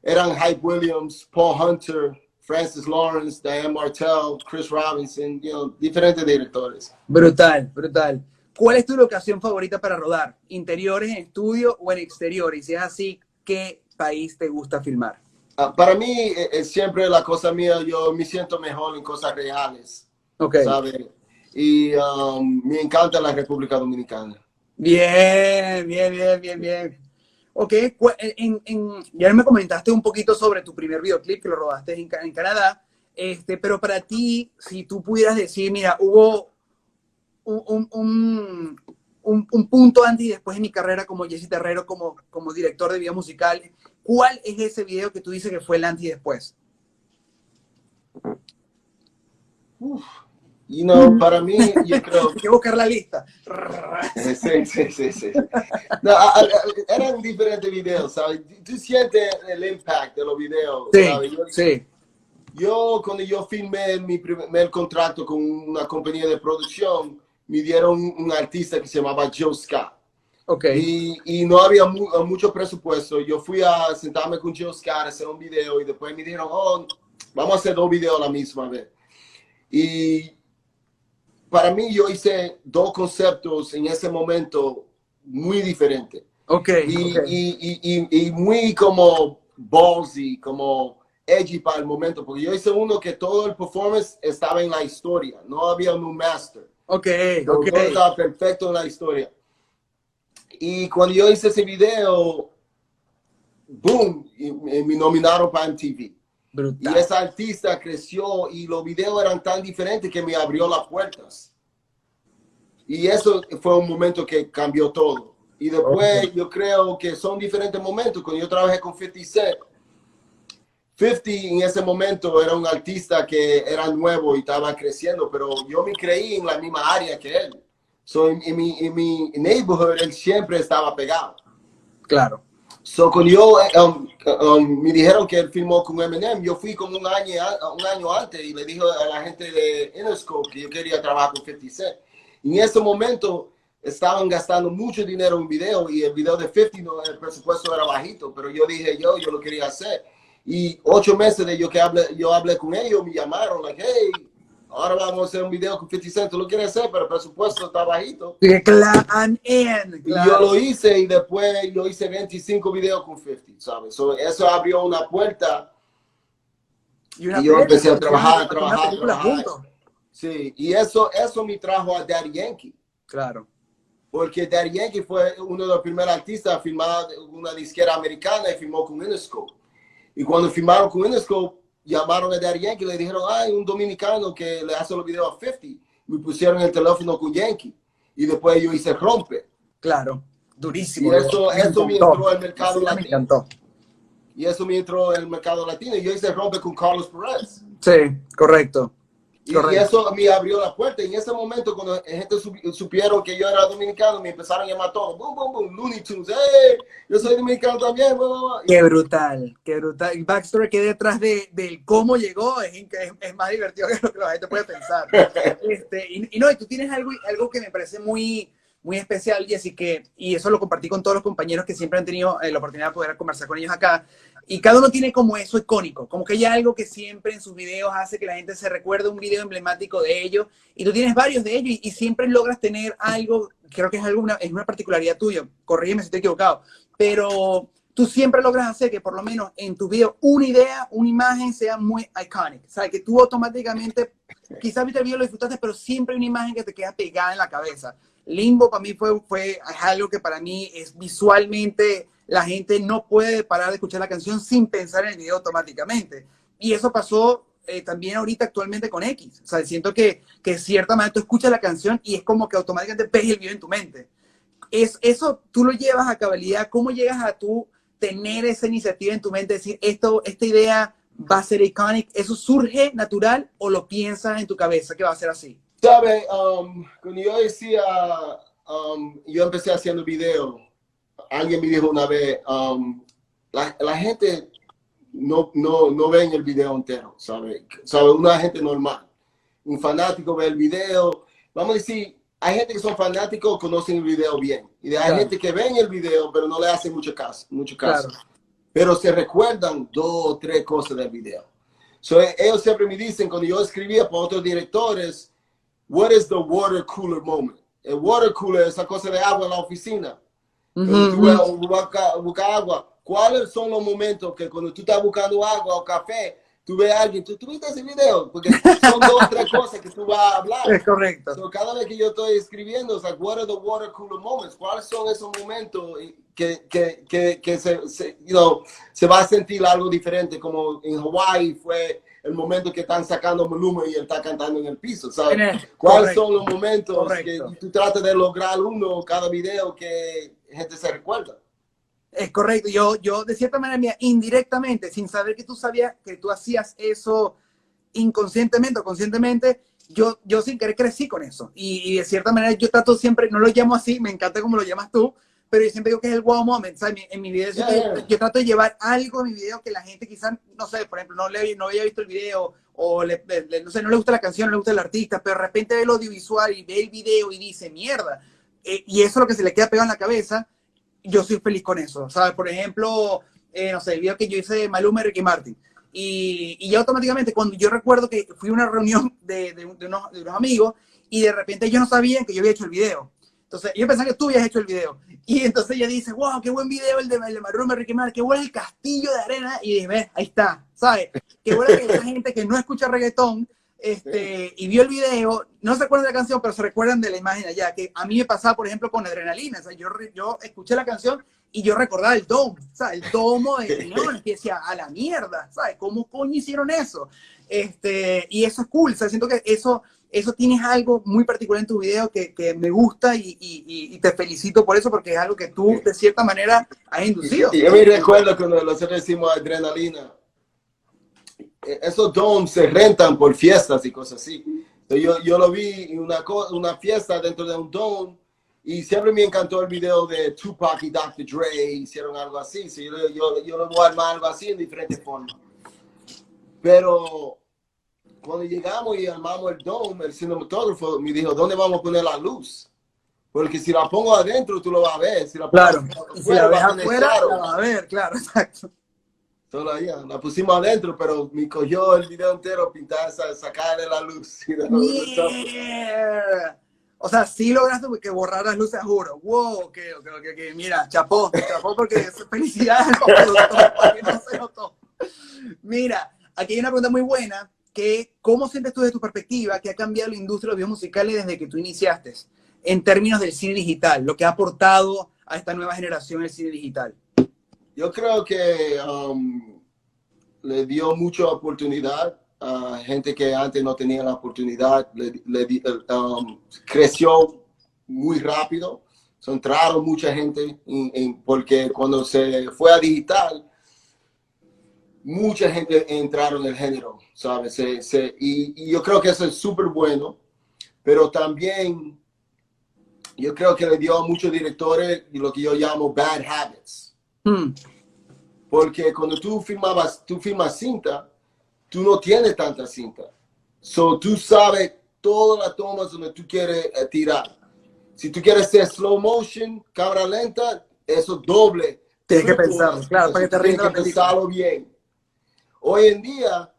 B: eran Hype Williams, Paul Hunter, Francis Lawrence, Diane Martell, Chris Robinson, you know, diferentes directores.
A: Brutal, brutal. ¿Cuál es tu locación favorita para rodar? ¿Interiores en estudio o en exterior? Y si es así, ¿qué país te gusta filmar?
B: Ah, para mí, eh, eh, siempre la cosa mía, yo me siento mejor en cosas reales,
A: Ok.
B: ¿sabes? Y um, me encanta la República Dominicana.
A: Bien, bien, bien, bien, bien. Ok, cu- en, en- ya me comentaste un poquito sobre tu primer videoclip que lo rodaste en, en Canadá, este, pero para ti, si tú pudieras decir, mira, hubo un, un- un- un- un punto antes y después en mi carrera como Jesse Terrero, como, como director de video musical, ¿cuál es ese video que tú dices que fue el antes y después?
B: You know, para mí, yo *laughs* creo
A: Hay que buscar la lista.
B: Sí, sí, sí, sí. No, a- a- eran diferentes videos, ¿sabes? Tú sientes el impact de los videos,
A: Sí,
B: ¿sabes? Yo,
A: sí.
B: yo, cuando yo firmé mi primer contrato con una compañía de producción, me dieron un artista que se llamaba Joe Scott.
A: Ok.
B: Y, y no había mu- mucho presupuesto. Yo fui a sentarme con Joe Scott a hacer un video y después me dijeron, oh, vamos a hacer dos videos a la misma vez. Y para mí yo hice dos conceptos en ese momento muy diferentes.
A: Ok.
B: Y,
A: ok.
B: y, y, y, muy como ballsy, como edgy para el momento, porque yo hice uno que todo el performance estaba en la historia, no había un master.
A: Ok,
B: Todo estaba perfecto en la historia. Y cuando yo hice ese video, boom, me nominaron para MTV.
A: Brutal.
B: Y esa artista creció y los videos eran tan diferentes que me abrió las puertas. Y eso fue un momento que cambió todo. Y después yo creo que son diferentes momentos. Cuando yo trabajé con 50 Cent, 50 en ese momento era un artista que era nuevo y estaba creciendo, pero yo me creí en la misma área que él. So, en, en, mi, en mi neighborhood él siempre estaba pegado.
A: Claro.
B: So, cuando yo, um, um, me dijeron que él filmó con Eminem, yo fui como un año, un año antes y le dije a la gente de Interscope que yo quería trabajar con 50 Cent. Y en ese momento estaban gastando mucho dinero en video y el video de 50, no, el presupuesto era bajito, pero yo dije yo, yo lo quería hacer. Y ocho meses de yo que hablé, yo hablé con ellos, me llamaron, like, hey, ahora vamos a hacer un video con 50 Cent, tú lo quieres hacer, pero el presupuesto está bajito.
A: Claro,
B: Y yo lo hice y después yo hice 25 videos con 50, ¿sabes? So, eso abrió una puerta
A: Y, una
B: y yo
A: película,
B: empecé a trabajar,
A: una
B: trabajar, trabajar. Sí, y eso, eso me trajo a Daddy Yankee.
A: Claro.
B: Porque Daddy Yankee fue uno de los primeros artistas a firmar una disquera americana y firmó con Interscope. Y cuando firmaron con Interscope, llamaron a Daddy Yankee y le dijeron, hay un dominicano que le hace los videos a 50. Me pusieron el teléfono con Yankee. Y después yo hice Rompe.
A: Claro. Durísimo.
B: Y eso, eso me entró al mercado
A: Sí, me
B: latino.
A: encantó.
B: Y eso me entró en el mercado latino. Y yo hice Rompe con Carlos Perez.
A: Sí, correcto.
B: Y, y eso me abrió la puerta. Y en ese momento, cuando la gente supi- supieron que yo era dominicano, me empezaron a llamar todos. Boom, boom, boom, Looney Tunes. ¡Hey! Yo soy dominicano también. bla, bla, bla. Y-
A: Qué brutal, qué brutal. El backstory que detrás de, del cómo llegó es, es, es más divertido *laughs* que lo que la gente puede pensar. *laughs* Este, y, y no, y tú tienes algo, algo que me parece muy, muy especial, Jessy, que, y eso lo compartí con todos los compañeros que siempre han tenido eh, la oportunidad de poder conversar con ellos acá. Y cada uno tiene como eso icónico, como que hay algo que siempre en sus videos hace que la gente se recuerde un video emblemático de ellos. Y tú tienes varios de ellos y, y siempre logras tener algo, creo que es, alguna, es una particularidad tuya, corrígeme si estoy equivocado, pero tú siempre logras hacer que por lo menos en tu video una idea, una imagen sea muy iconic. O sea, que tú automáticamente, quizás viste el video, lo disfrutaste, pero siempre hay una imagen que te queda pegada en la cabeza. Limbo para mí fue, fue algo que para mí es visualmente, la gente no puede parar de escuchar la canción sin pensar en el video automáticamente. Y eso pasó eh, también ahorita actualmente con X. O sea, siento que, que cierta manera tú escuchas la canción y es como que automáticamente ves el video en tu mente. Es, eso tú lo llevas a cabalidad. ¿Cómo llegas a tú tener esa iniciativa en tu mente? Decir, esto, esta idea va a ser iconic. ¿Eso surge natural o lo piensas en tu cabeza que va a ser así?
B: ¿Sabe? Um, cuando yo decía, um, yo empecé haciendo video, alguien me dijo una vez, um, la, la gente no, no, no ve el video entero, ¿sabe? ¿sabe? Una gente normal. Un fanático ve el video. Vamos a decir, hay gente que son fanáticos, conocen el video bien. Y hay
A: Claro.
B: gente que ven el video, pero no le hacen mucho caso. Mucho caso.
A: Claro.
B: Pero se recuerdan dos o tres cosas del video. So, ellos siempre me dicen, cuando yo escribía para otros directores, what is the water cooler moment? El water cooler es esa cosa de agua en la oficina. Tú buscar agua, ¿cuáles son los momentos que cuando tú estás buscando agua o café, tú ves a alguien, tú, tú viste ese video? Porque son dos o *laughs* tres cosas que tú vas a hablar.
A: Es correcto.
B: So, cada vez que yo estoy escribiendo, es like, what are the water cooler moments? ¿Cuáles son esos momentos que, que, que, que se, se, you know, se va a sentir algo diferente? Como en Hawaii fue el momento que están sacando volumen y él está cantando en el piso, ¿sabes? ¿Cuáles son los momentos
A: correcto.
B: que tú tratas de lograr uno cada video que gente se recuerda?
A: Es correcto. Yo, yo de cierta manera, indirectamente, sin saber que tú sabías que tú hacías eso inconscientemente o conscientemente, yo, yo sin querer crecí con eso. Y, y de cierta manera yo trato siempre, no lo llamo así, me encanta como lo llamas tú, pero yo siempre digo que es el wow moment. ¿sabes? En mi video
B: Yeah, yeah.
A: yo trato de llevar algo en mi video que la gente quizás, no sé, por ejemplo, no, le, no había visto el video o le, le- no sé, no le gusta la canción, no le gusta el artista, pero de repente ve el audiovisual y ve el video y dice, mierda. Eh, y eso es lo que se le queda pegado en la cabeza yo soy feliz con eso. ¿sabes? Por ejemplo, eh, no sé, el video que yo hice de Maluma y Ricky Martin. Y, y ya automáticamente, cuando yo recuerdo que fui a una reunión de, de, de unos, de unos amigos y de repente ellos no sabían que yo había hecho el video. Entonces, yo pensaba que tú habías hecho el video. Y entonces ella dice, wow, qué buen video el de, el de Marrón Ricky Mar, qué bueno el castillo de arena. Y dije, ves, ahí está, ¿sabes? Qué bueno que la gente que no escucha reggaetón este, y vio el video, no se acuerdan de la canción, pero se recuerdan de la imagen allá, que a mí me pasaba, por ejemplo, con Adrenalina. O sea, yo, yo escuché la canción y yo recordaba el domo, ¿sabes? El domo de León, que decía, a la mierda, ¿sabes? ¿Cómo coño hicieron eso? Este, y eso es cool, ¿sabes? Siento que eso eso tienes algo muy particular en tu video que, que me gusta y, y, te felicito por eso porque es algo que tú de cierta manera has inducido.
B: yo me recuerdo cuando nosotros decimos adrenalina, e, esos domes se rentan por fiestas y cosas así. Yo, yo lo vi en una, una fiesta dentro de un dome y siempre me encantó el video de Tupac y Dr. Dre, hicieron algo así. yo, yo, yo lo voy a armar algo así en diferentes formas. Pero cuando llegamos y armamos el dome, el cinematógrafo me dijo, ¿dónde vamos a poner la luz? Porque si la pongo adentro, tú lo vas a ver. Si la
A: claro, si la ves afuera, la vas a ver, claro, exacto.
B: Allá, la pusimos adentro, pero me cogió el video entero pintar, sacarle la luz. *laughs*
A: O sea, sí lograste que borrar las luces, juro. Wow, ok, ok, ok, mira, chapó, chapó porque es felicidad *laughs* no se notó. Mira, aquí hay una pregunta muy buena que, ¿cómo sientes tú desde tu perspectiva que ha cambiado la industria de los videos musicales desde que tú iniciaste en términos del cine digital, lo que ha aportado a esta nueva generación el cine digital?
B: Yo creo que um, le dio mucha oportunidad a gente que antes no tenía la oportunidad, le, um, creció muy rápido, entraron mucha gente porque cuando se fue a digital, mucha gente entraron en el género, ¿sabes? y, yo creo que eso es súper bueno, pero también yo creo que le dio a muchos directores lo que yo llamo bad habits. Hmm. Porque cuando tú filmabas, tú filmas cinta, tú no tienes tanta cinta. So, tú sabes todas las tomas donde tú quieres eh, tirar. Si tú quieres hacer slow motion, cámara lenta, eso doble.
A: Tienes que pensarlo, claro, para que te rinda
B: la pensarlo bien. Hoy en día,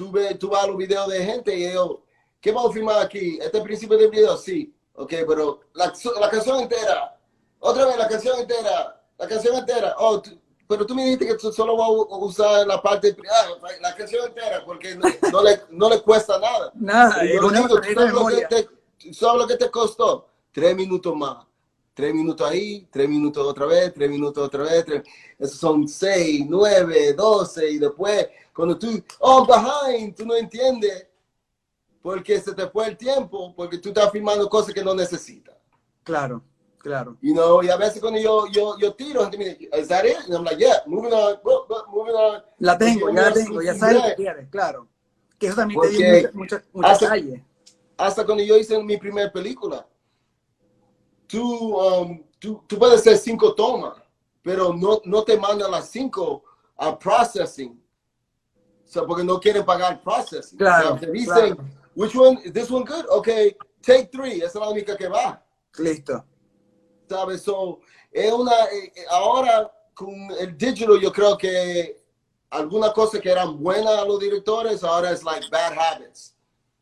B: tú, ves, tú vas a los videos de gente y yo, ¿qué vamos a filmar aquí? ¿Este es el principio del video? Sí. Ok, pero la, la, canción entera. Otra vez, la canción entera. La canción entera. Oh, pero tú me dijiste que solo vas a usar la parte, ah, la canción entera, porque no, le, no le cuesta nada. *laughs*
A: Nada, es
B: una ¿sabes, lo que te, ¿Sabes lo que te costó? Tres minutos más tres minutos ahí, tres minutos otra vez, tres minutos otra vez, tres, esos son seis, nueve, doce, y después cuando tú, oh, behind, tú no entiendes, porque se te fue el tiempo, porque tú estás filmando cosas que no necesitas.
A: Claro, claro.
B: You know, y a veces cuando yo, yo, yo tiro, gente me dice, ¿is that it? And I'm like, yeah, moving on, moving on.
A: La tengo, ya la tengo, ya sabes lo que quieres, claro. Que eso también te dio mucha, mucha,
B: hasta,
A: calle.
B: Hasta cuando yo hice mi primera película, tú, um, tú, tú, puedes hacer cinco tomas, pero no, no te mandan las cinco a processing. O sea, porque no quieren pagar processing.
A: Claro,
B: o sea, te dicen, claro. which one, is this one good? Okay, take three. Esa es la única que va.
A: Listo.
B: ¿Sabes? So, es una, eh, ahora con el digital yo creo que algunas cosas que eran buenas a los directores ahora es like bad habits.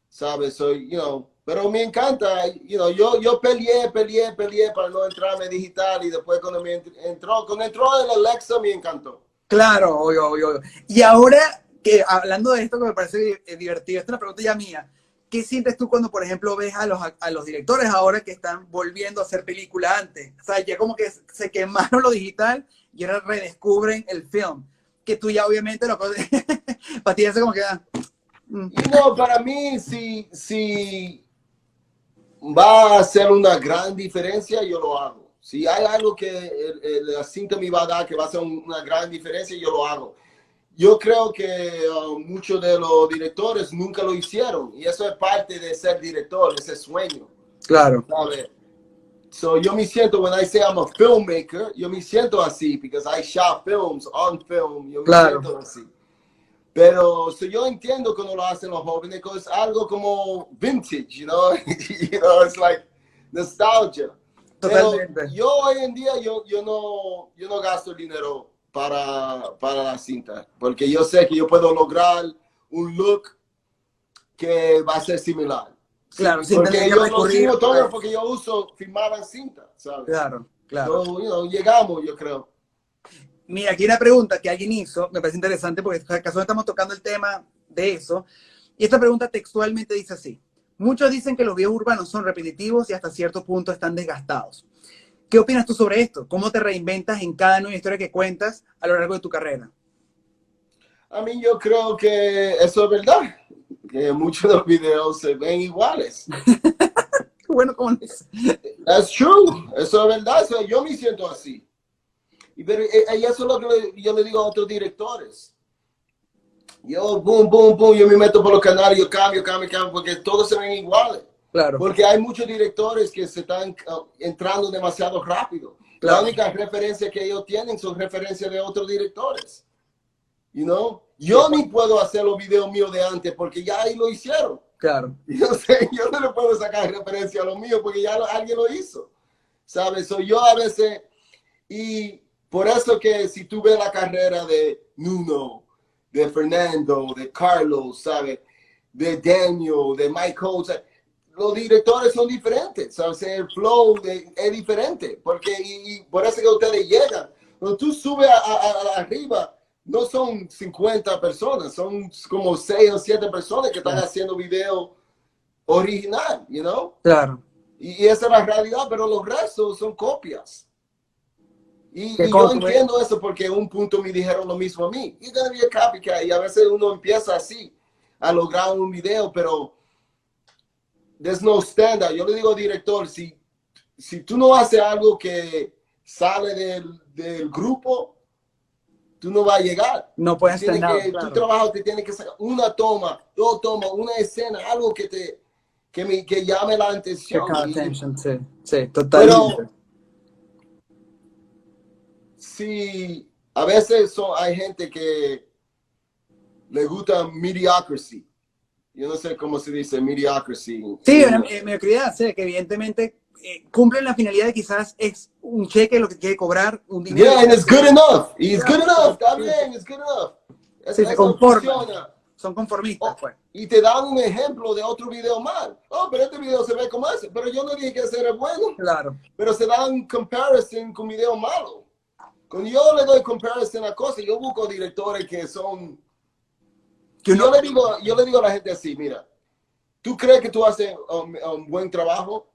B: ¿Sabes? So, you know, pero me encanta, you know, yo, yo peleé, peleé, peleé para no entrarme digital y después cuando me entró, cuando entró el Alexa me encantó.
A: Claro, obvio, obvio. Y ahora que hablando de esto que me parece divertido, esta es una pregunta ya mía. ¿Qué sientes tú cuando, por ejemplo, ves a los, a los directores ahora que están volviendo a hacer película antes? O sea, ya como que se quemaron lo digital y ahora redescubren el film. Que tú ya obviamente lo... *laughs* para ti eso como que...
B: Mm. No, para mí, si, si va a hacer una gran diferencia, yo lo hago. Si hay algo que la cinta me va a dar que va a hacer una gran diferencia, yo lo hago. Yo creo que uh, muchos de los directores nunca lo hicieron y eso es parte de ser director, ese sueño.
A: Claro.
B: So yo me siento, when I say I'm a filmmaker, yo me siento así, because I shot films on film, yo me
A: claro.
B: siento así. Pero so yo entiendo cuando lo hacen los jóvenes, que es algo como vintage, you know, *laughs* you know, it's like nostalgia.
A: Totalmente.
B: Pero yo hoy en día yo, yo, no, yo no gasto dinero para, para la cinta, porque yo sé que yo puedo lograr un look que va a ser similar.
A: Claro,
B: sí, porque yo no todo porque yo uso, filmaba en cinta, ¿sabes?
A: Claro, claro.
B: So, llegamos, yo creo.
A: Mira, aquí una pregunta que alguien hizo, me parece interesante porque acaso estamos tocando el tema de eso. Y esta pregunta textualmente dice así. Muchos dicen que los videos urbanos son repetitivos y hasta cierto punto están desgastados. ¿Qué opinas tú sobre esto? ¿Cómo te reinventas en cada nueva historia que cuentas a lo largo de tu carrera?
B: A mí yo creo que eso es verdad, que muchos de los videos se ven iguales. *laughs*
A: bueno, ¿cómo es?
B: That's true, eso es verdad, yo me siento así. Y, pero, eh, y eso es lo que yo le digo a otros directores. Yo, boom, boom, boom, yo me meto por los canales, yo cambio, cambio, cambio, porque todos se ven iguales.
A: Claro.
B: Porque hay muchos directores que se están uh, entrando demasiado rápido. La única referencia que ellos tienen son referencias de otros directores. You know? Yo ni puedo hacer los videos míos de antes porque ya ahí lo hicieron.
A: Claro. *laughs*
B: Yo, sé, yo no le puedo sacar referencia a los míos porque ya alguien lo hizo. ¿Sabes? So, yo a veces, y por eso que si tú ves la carrera de Nuno, de Fernando, de Carlos, ¿sabes? De Daniel, de Michael, ¿sabes? los directores son diferentes, ¿sabes? El flow es diferente, porque y, por eso que ustedes llegan. Cuando tú subes a, arriba, no son 50 personas, son como 6 o 7 personas que están haciendo video original, you know?
A: Claro.
B: Y, esa es la realidad, pero los restos son copias. Y, yo entiendo eso porque en un punto me dijeron lo mismo a mí. Be a. Y a veces uno empieza así a lograr un video, pero there's no standard. Yo le digo director, si, si tú no haces algo que sale del, del grupo, tú no vas a llegar.
A: No puedes
B: tener que, Tu trabajo te tiene que sacar una toma, dos tomas, una escena, algo que te que, me, que llame la atención.
A: sí, sí, totalmente. Pero,
B: si a veces son, hay gente que le gusta mediocrity, yo no sé cómo se dice, mediocrity.
A: Sí, una mediocridad, sé que evidentemente eh, cumplen la finalidad de quizás es un cheque lo que quiere cobrar, un dinero.
B: Yeah, and it's good enough. It's good enough, está bien, it's good enough.
A: sí, se conforman. Son conformistas, oh, pues.
B: Y te dan un ejemplo de otro video mal. Oh, pero este video se ve como ese. Pero yo no dije que ese era bueno.
A: Claro.
B: Pero se dan comparison con video malo. Cuando yo le doy comparison a cosas, yo busco directores que son yo, le digo, yo le digo a la gente así, mira, ¿tú crees que tú haces un, buen trabajo?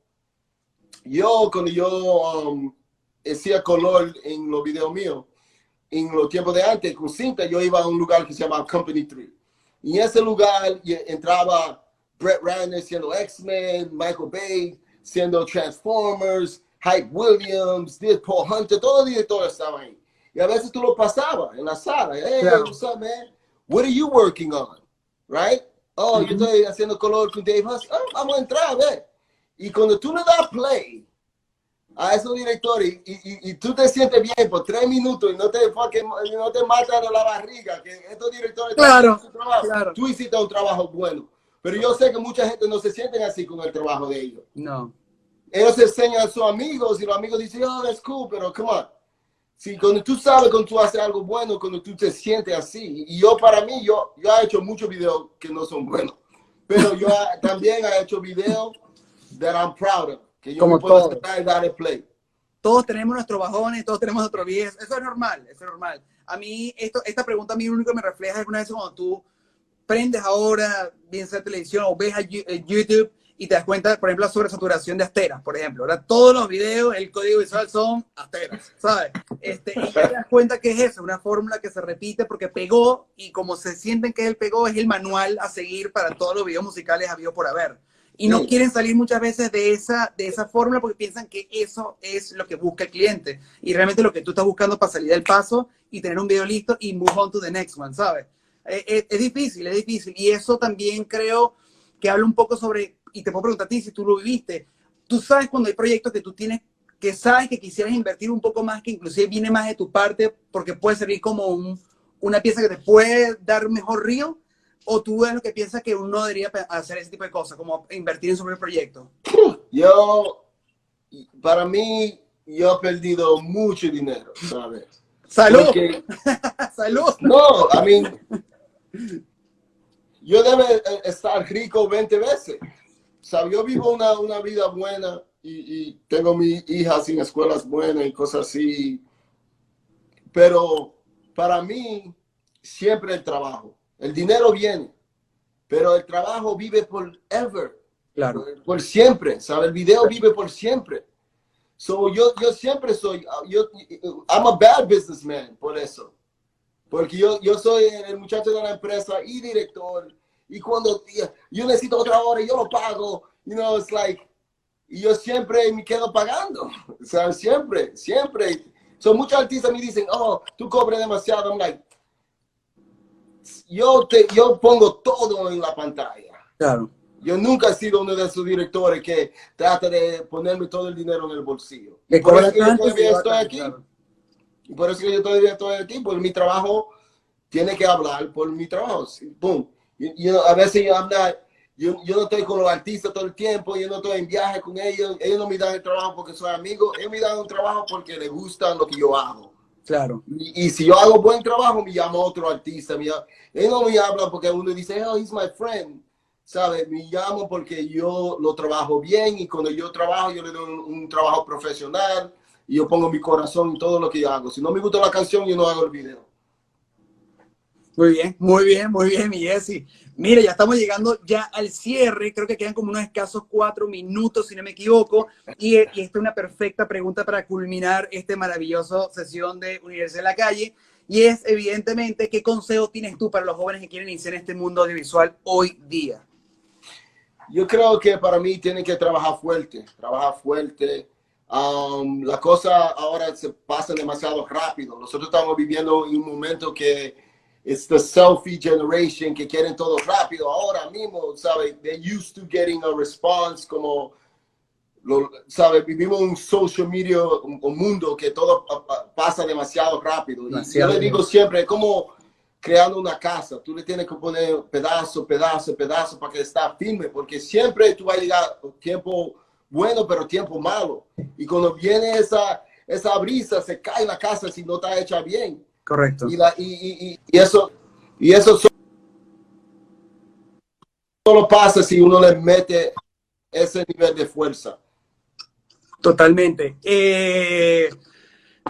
B: Yo, cuando yo um, hacía color en los videos míos, en los tiempos de antes, con cinta, yo iba a un lugar que se llama Company 3. Y en ese lugar entraba Brett Ratner siendo X-Men, Michael Bay siendo Transformers, Hype Williams, Paul Hunter, todos los directores estaban ahí. Y a veces tú lo pasabas en la sala. Hey, what's up, man? What are you working on? Right? Oh, yo estoy haciendo color con Dave Huss. Oh, vamos a entrar a ver. Y cuando tú le das play a esos directores y, y, y, tú te sientes bien por tres minutos y no te, no te mata de la barriga, que estos directores
A: claro, trabajo, claro.
B: tú hiciste un trabajo bueno. Pero yo sé que mucha gente no se siente así con el trabajo de ellos.
A: No.
B: Ellos enseñan a sus amigos y los amigos dicen, oh, that's cool, pero come on. Sí, cuando tú sabes, cuando tú haces algo bueno, cuando tú te sientes así. Y yo, para mí, yo, yo he hecho muchos videos que no son buenos. Pero yo también he hecho videos that I'm proud of. Que yo
A: Como
B: puedo sentar y dar play.
A: Todos tenemos nuestros bajones, todos tenemos nuestros 10. Eso es normal, eso es normal. A mí, esto, esta pregunta a mí lo único que me refleja es una vez cuando tú prendes ahora, bien sea televisión o ves a YouTube y te das cuenta, por ejemplo, la sobresaturación de asteras, por ejemplo. Ahora todos los videos, el código visual son asteras, ¿sabes? Este, y te das cuenta que es eso, una fórmula que se repite porque pegó y como se sienten que él pegó, es el manual a seguir para todos los videos musicales habido por haber. Y no quieren salir muchas veces de esa, de esa fórmula porque piensan que eso es lo que busca el cliente. Y realmente lo que tú estás buscando para salir del paso y tener un video listo y move on to the next one, ¿sabes? Es, es, es difícil, es difícil. Y eso también creo que habla un poco sobre y te puedo preguntar a ti si tú lo viviste, tú sabes cuando hay proyectos que tú tienes, que sabes que quisieras invertir un poco más, que inclusive viene más de tu parte, porque puede servir como un, una pieza que te puede dar mejor río, o tú es lo que piensas que uno debería hacer ese tipo de cosas, como invertir en su propio proyecto? *clears throat*
B: Yo, para mí, yo he perdido mucho dinero, ¿sabes?
A: Salud. *laughs* Salud.
B: No, a mí, yo debe estar rico 20 veces. ¿Sabes? Yo vivo una, una vida buena y, y tengo mis hijas en escuelas buenas y cosas así. Pero para mí, siempre el trabajo. El dinero viene, pero el trabajo vive por ever.
A: Claro.
B: Por, por siempre, ¿sabes? El video vive por siempre. So, yo, yo siempre soy, yo, I'm a bad businessman por eso. Porque yo, yo soy el muchacho de la empresa y director. Y cuando yo necesito otra hora, yo lo pago. You know, it's like, y yo siempre me quedo pagando. *laughs* O sea, siempre, siempre. Son muchos artistas me dicen, oh, tú cobras demasiado. I'm like, yo, te, yo pongo todo en la pantalla.
A: Claro.
B: Yo nunca he sido uno de esos directores que trata de ponerme todo el dinero en el bolsillo.
A: Que
B: por eso que yo
A: y
B: todavía estoy aquí.
A: claro.
B: Y por eso que yo todavía estoy aquí, porque mi trabajo tiene que hablar por mi trabajo. Sí, Boom. Y, y a veces yo, I'm not- yo, yo no estoy con los artistas todo el tiempo, yo no estoy en viaje con ellos, ellos no me dan el trabajo porque soy amigo, ellos me dan un trabajo porque les gusta lo que yo hago.
A: Claro.
B: Y, y si yo hago buen trabajo, me llama otro artista. Me llama- ellos no me hablan porque uno dice, oh, he's my friend. ¿Sabe? Me llaman porque yo lo trabajo bien y cuando yo trabajo, yo le doy un, un trabajo profesional y yo pongo mi corazón en todo lo que yo hago. Si no me gusta la canción, yo no hago el video.
A: Muy bien, muy bien, muy bien, mi Jessy. Mira, ya estamos llegando ya al cierre. Creo que quedan como unos escasos cuatro minutos, si no me equivoco. Y, esta es una perfecta pregunta para culminar esta maravillosa sesión de Universidad de la Calle. Y es, evidentemente, ¿qué consejo tienes tú para los jóvenes que quieren iniciar en este mundo audiovisual hoy día?
B: Yo creo que para mí tienen que trabajar fuerte, trabajar fuerte. Um, la cosa ahora se pasa demasiado rápido. Nosotros estamos viviendo en un momento que es the selfie generation que quieren todo rápido. Ahora mismo, ¿sabes? They're used to getting a response como, lo, ¿sabes? Vivimos un social media, un, un mundo que todo pa- pa- pasa demasiado rápido. Y
A: Demasiado
B: yo le digo siempre, es como creando una casa. Tú le tienes que poner pedazo, pedazo, pedazo para que esté firme, porque siempre tú vas a llegar tiempo bueno, pero tiempo malo. Y cuando viene esa, esa brisa, se cae la casa si no está hecha bien.
A: Correcto.
B: Y, la, y, y, y- y eso, y eso so- solo pasa si uno le mete ese nivel de fuerza.
A: Totalmente. Eh,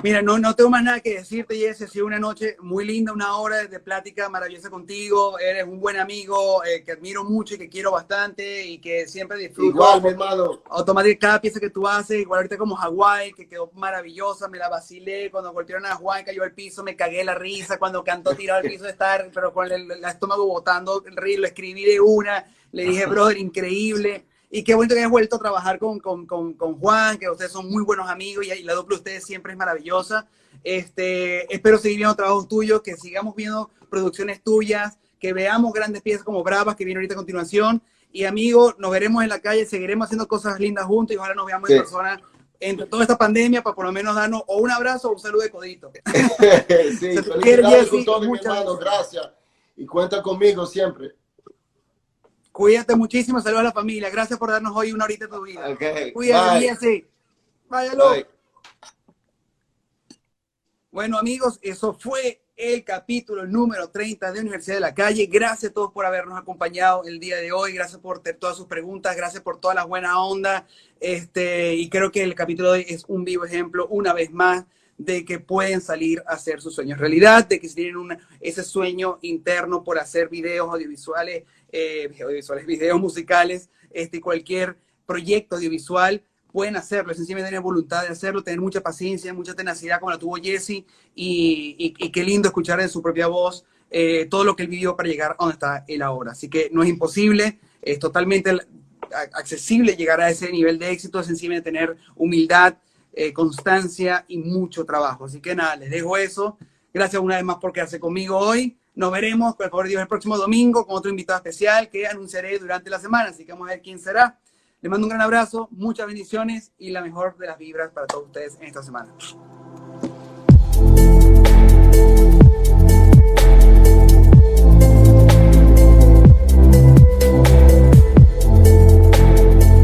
A: mira, no, no tengo más nada que decirte, Jesse. Ha sido una noche muy linda, una hora de plática maravillosa contigo. Eres un buen amigo eh, que admiro mucho y que quiero bastante y que siempre disfruto.
B: Igual, mi hermano.
A: Automáticamente cada pieza que tú haces, igual ahorita como Hawái, que quedó maravillosa, me la vacilé, cuando golpearon a Juan cayó al piso, me cagué la risa, cuando cantó tirado al piso de estar, pero con el, el estómago botando el río, lo escribí de una, le dije, brother, increíble, y qué bonito que hayas vuelto a trabajar con, con, con, con Juan, que ustedes son muy buenos amigos y, y la dupla de ustedes siempre es maravillosa. Este, espero seguir viendo trabajos tuyos, que sigamos viendo producciones tuyas, que veamos grandes piezas como Bravas, que viene ahorita a continuación. Y amigo, nos veremos en la calle, seguiremos haciendo cosas lindas juntos y ojalá nos veamos en
B: Sí.
A: persona entre toda esta pandemia para por lo menos darnos o un abrazo o un saludo de codito. *laughs* *laughs*
B: sí,
A: Se te quiere, Jessy, muchas
B: hermano. Gracias. Y cuenta conmigo siempre.
A: Cuídate muchísimo, saludos a la familia. Gracias por darnos hoy una horita de tu vida.
B: Okay.
A: Cuídate. Jesse. Váyalo.
B: Bye.
A: Bueno, amigos, eso fue el capítulo número 30 de Universidad de la Calle. Gracias a todos por habernos acompañado el día de hoy. Gracias por todas sus preguntas. Gracias por toda la buena onda. Este, y creo que el capítulo de hoy es un vivo ejemplo, una vez más, de que pueden salir a hacer sus sueños realidad, de que si tienen una- ese sueño interno por hacer videos audiovisuales, eh, audiovisuales, videos musicales, este, cualquier proyecto audiovisual, pueden hacerlo, sencillamente tener voluntad de hacerlo, tener mucha paciencia, mucha tenacidad como la tuvo Jesse y, y- y qué lindo escuchar en su propia voz eh, todo lo que él vivió para llegar a donde está él ahora. Así que no es imposible, es totalmente accesible llegar a ese nivel de éxito, es sencillamente tener humildad, eh, constancia y mucho trabajo. Así que nada, les dejo eso. Gracias una vez más por quedarse conmigo hoy. Nos veremos, por favor, Dios, el próximo domingo con otro invitado especial que anunciaré durante la semana. Así que vamos a ver quién será. Les mando un gran abrazo, muchas bendiciones y la mejor de las vibras para todos ustedes en esta semana.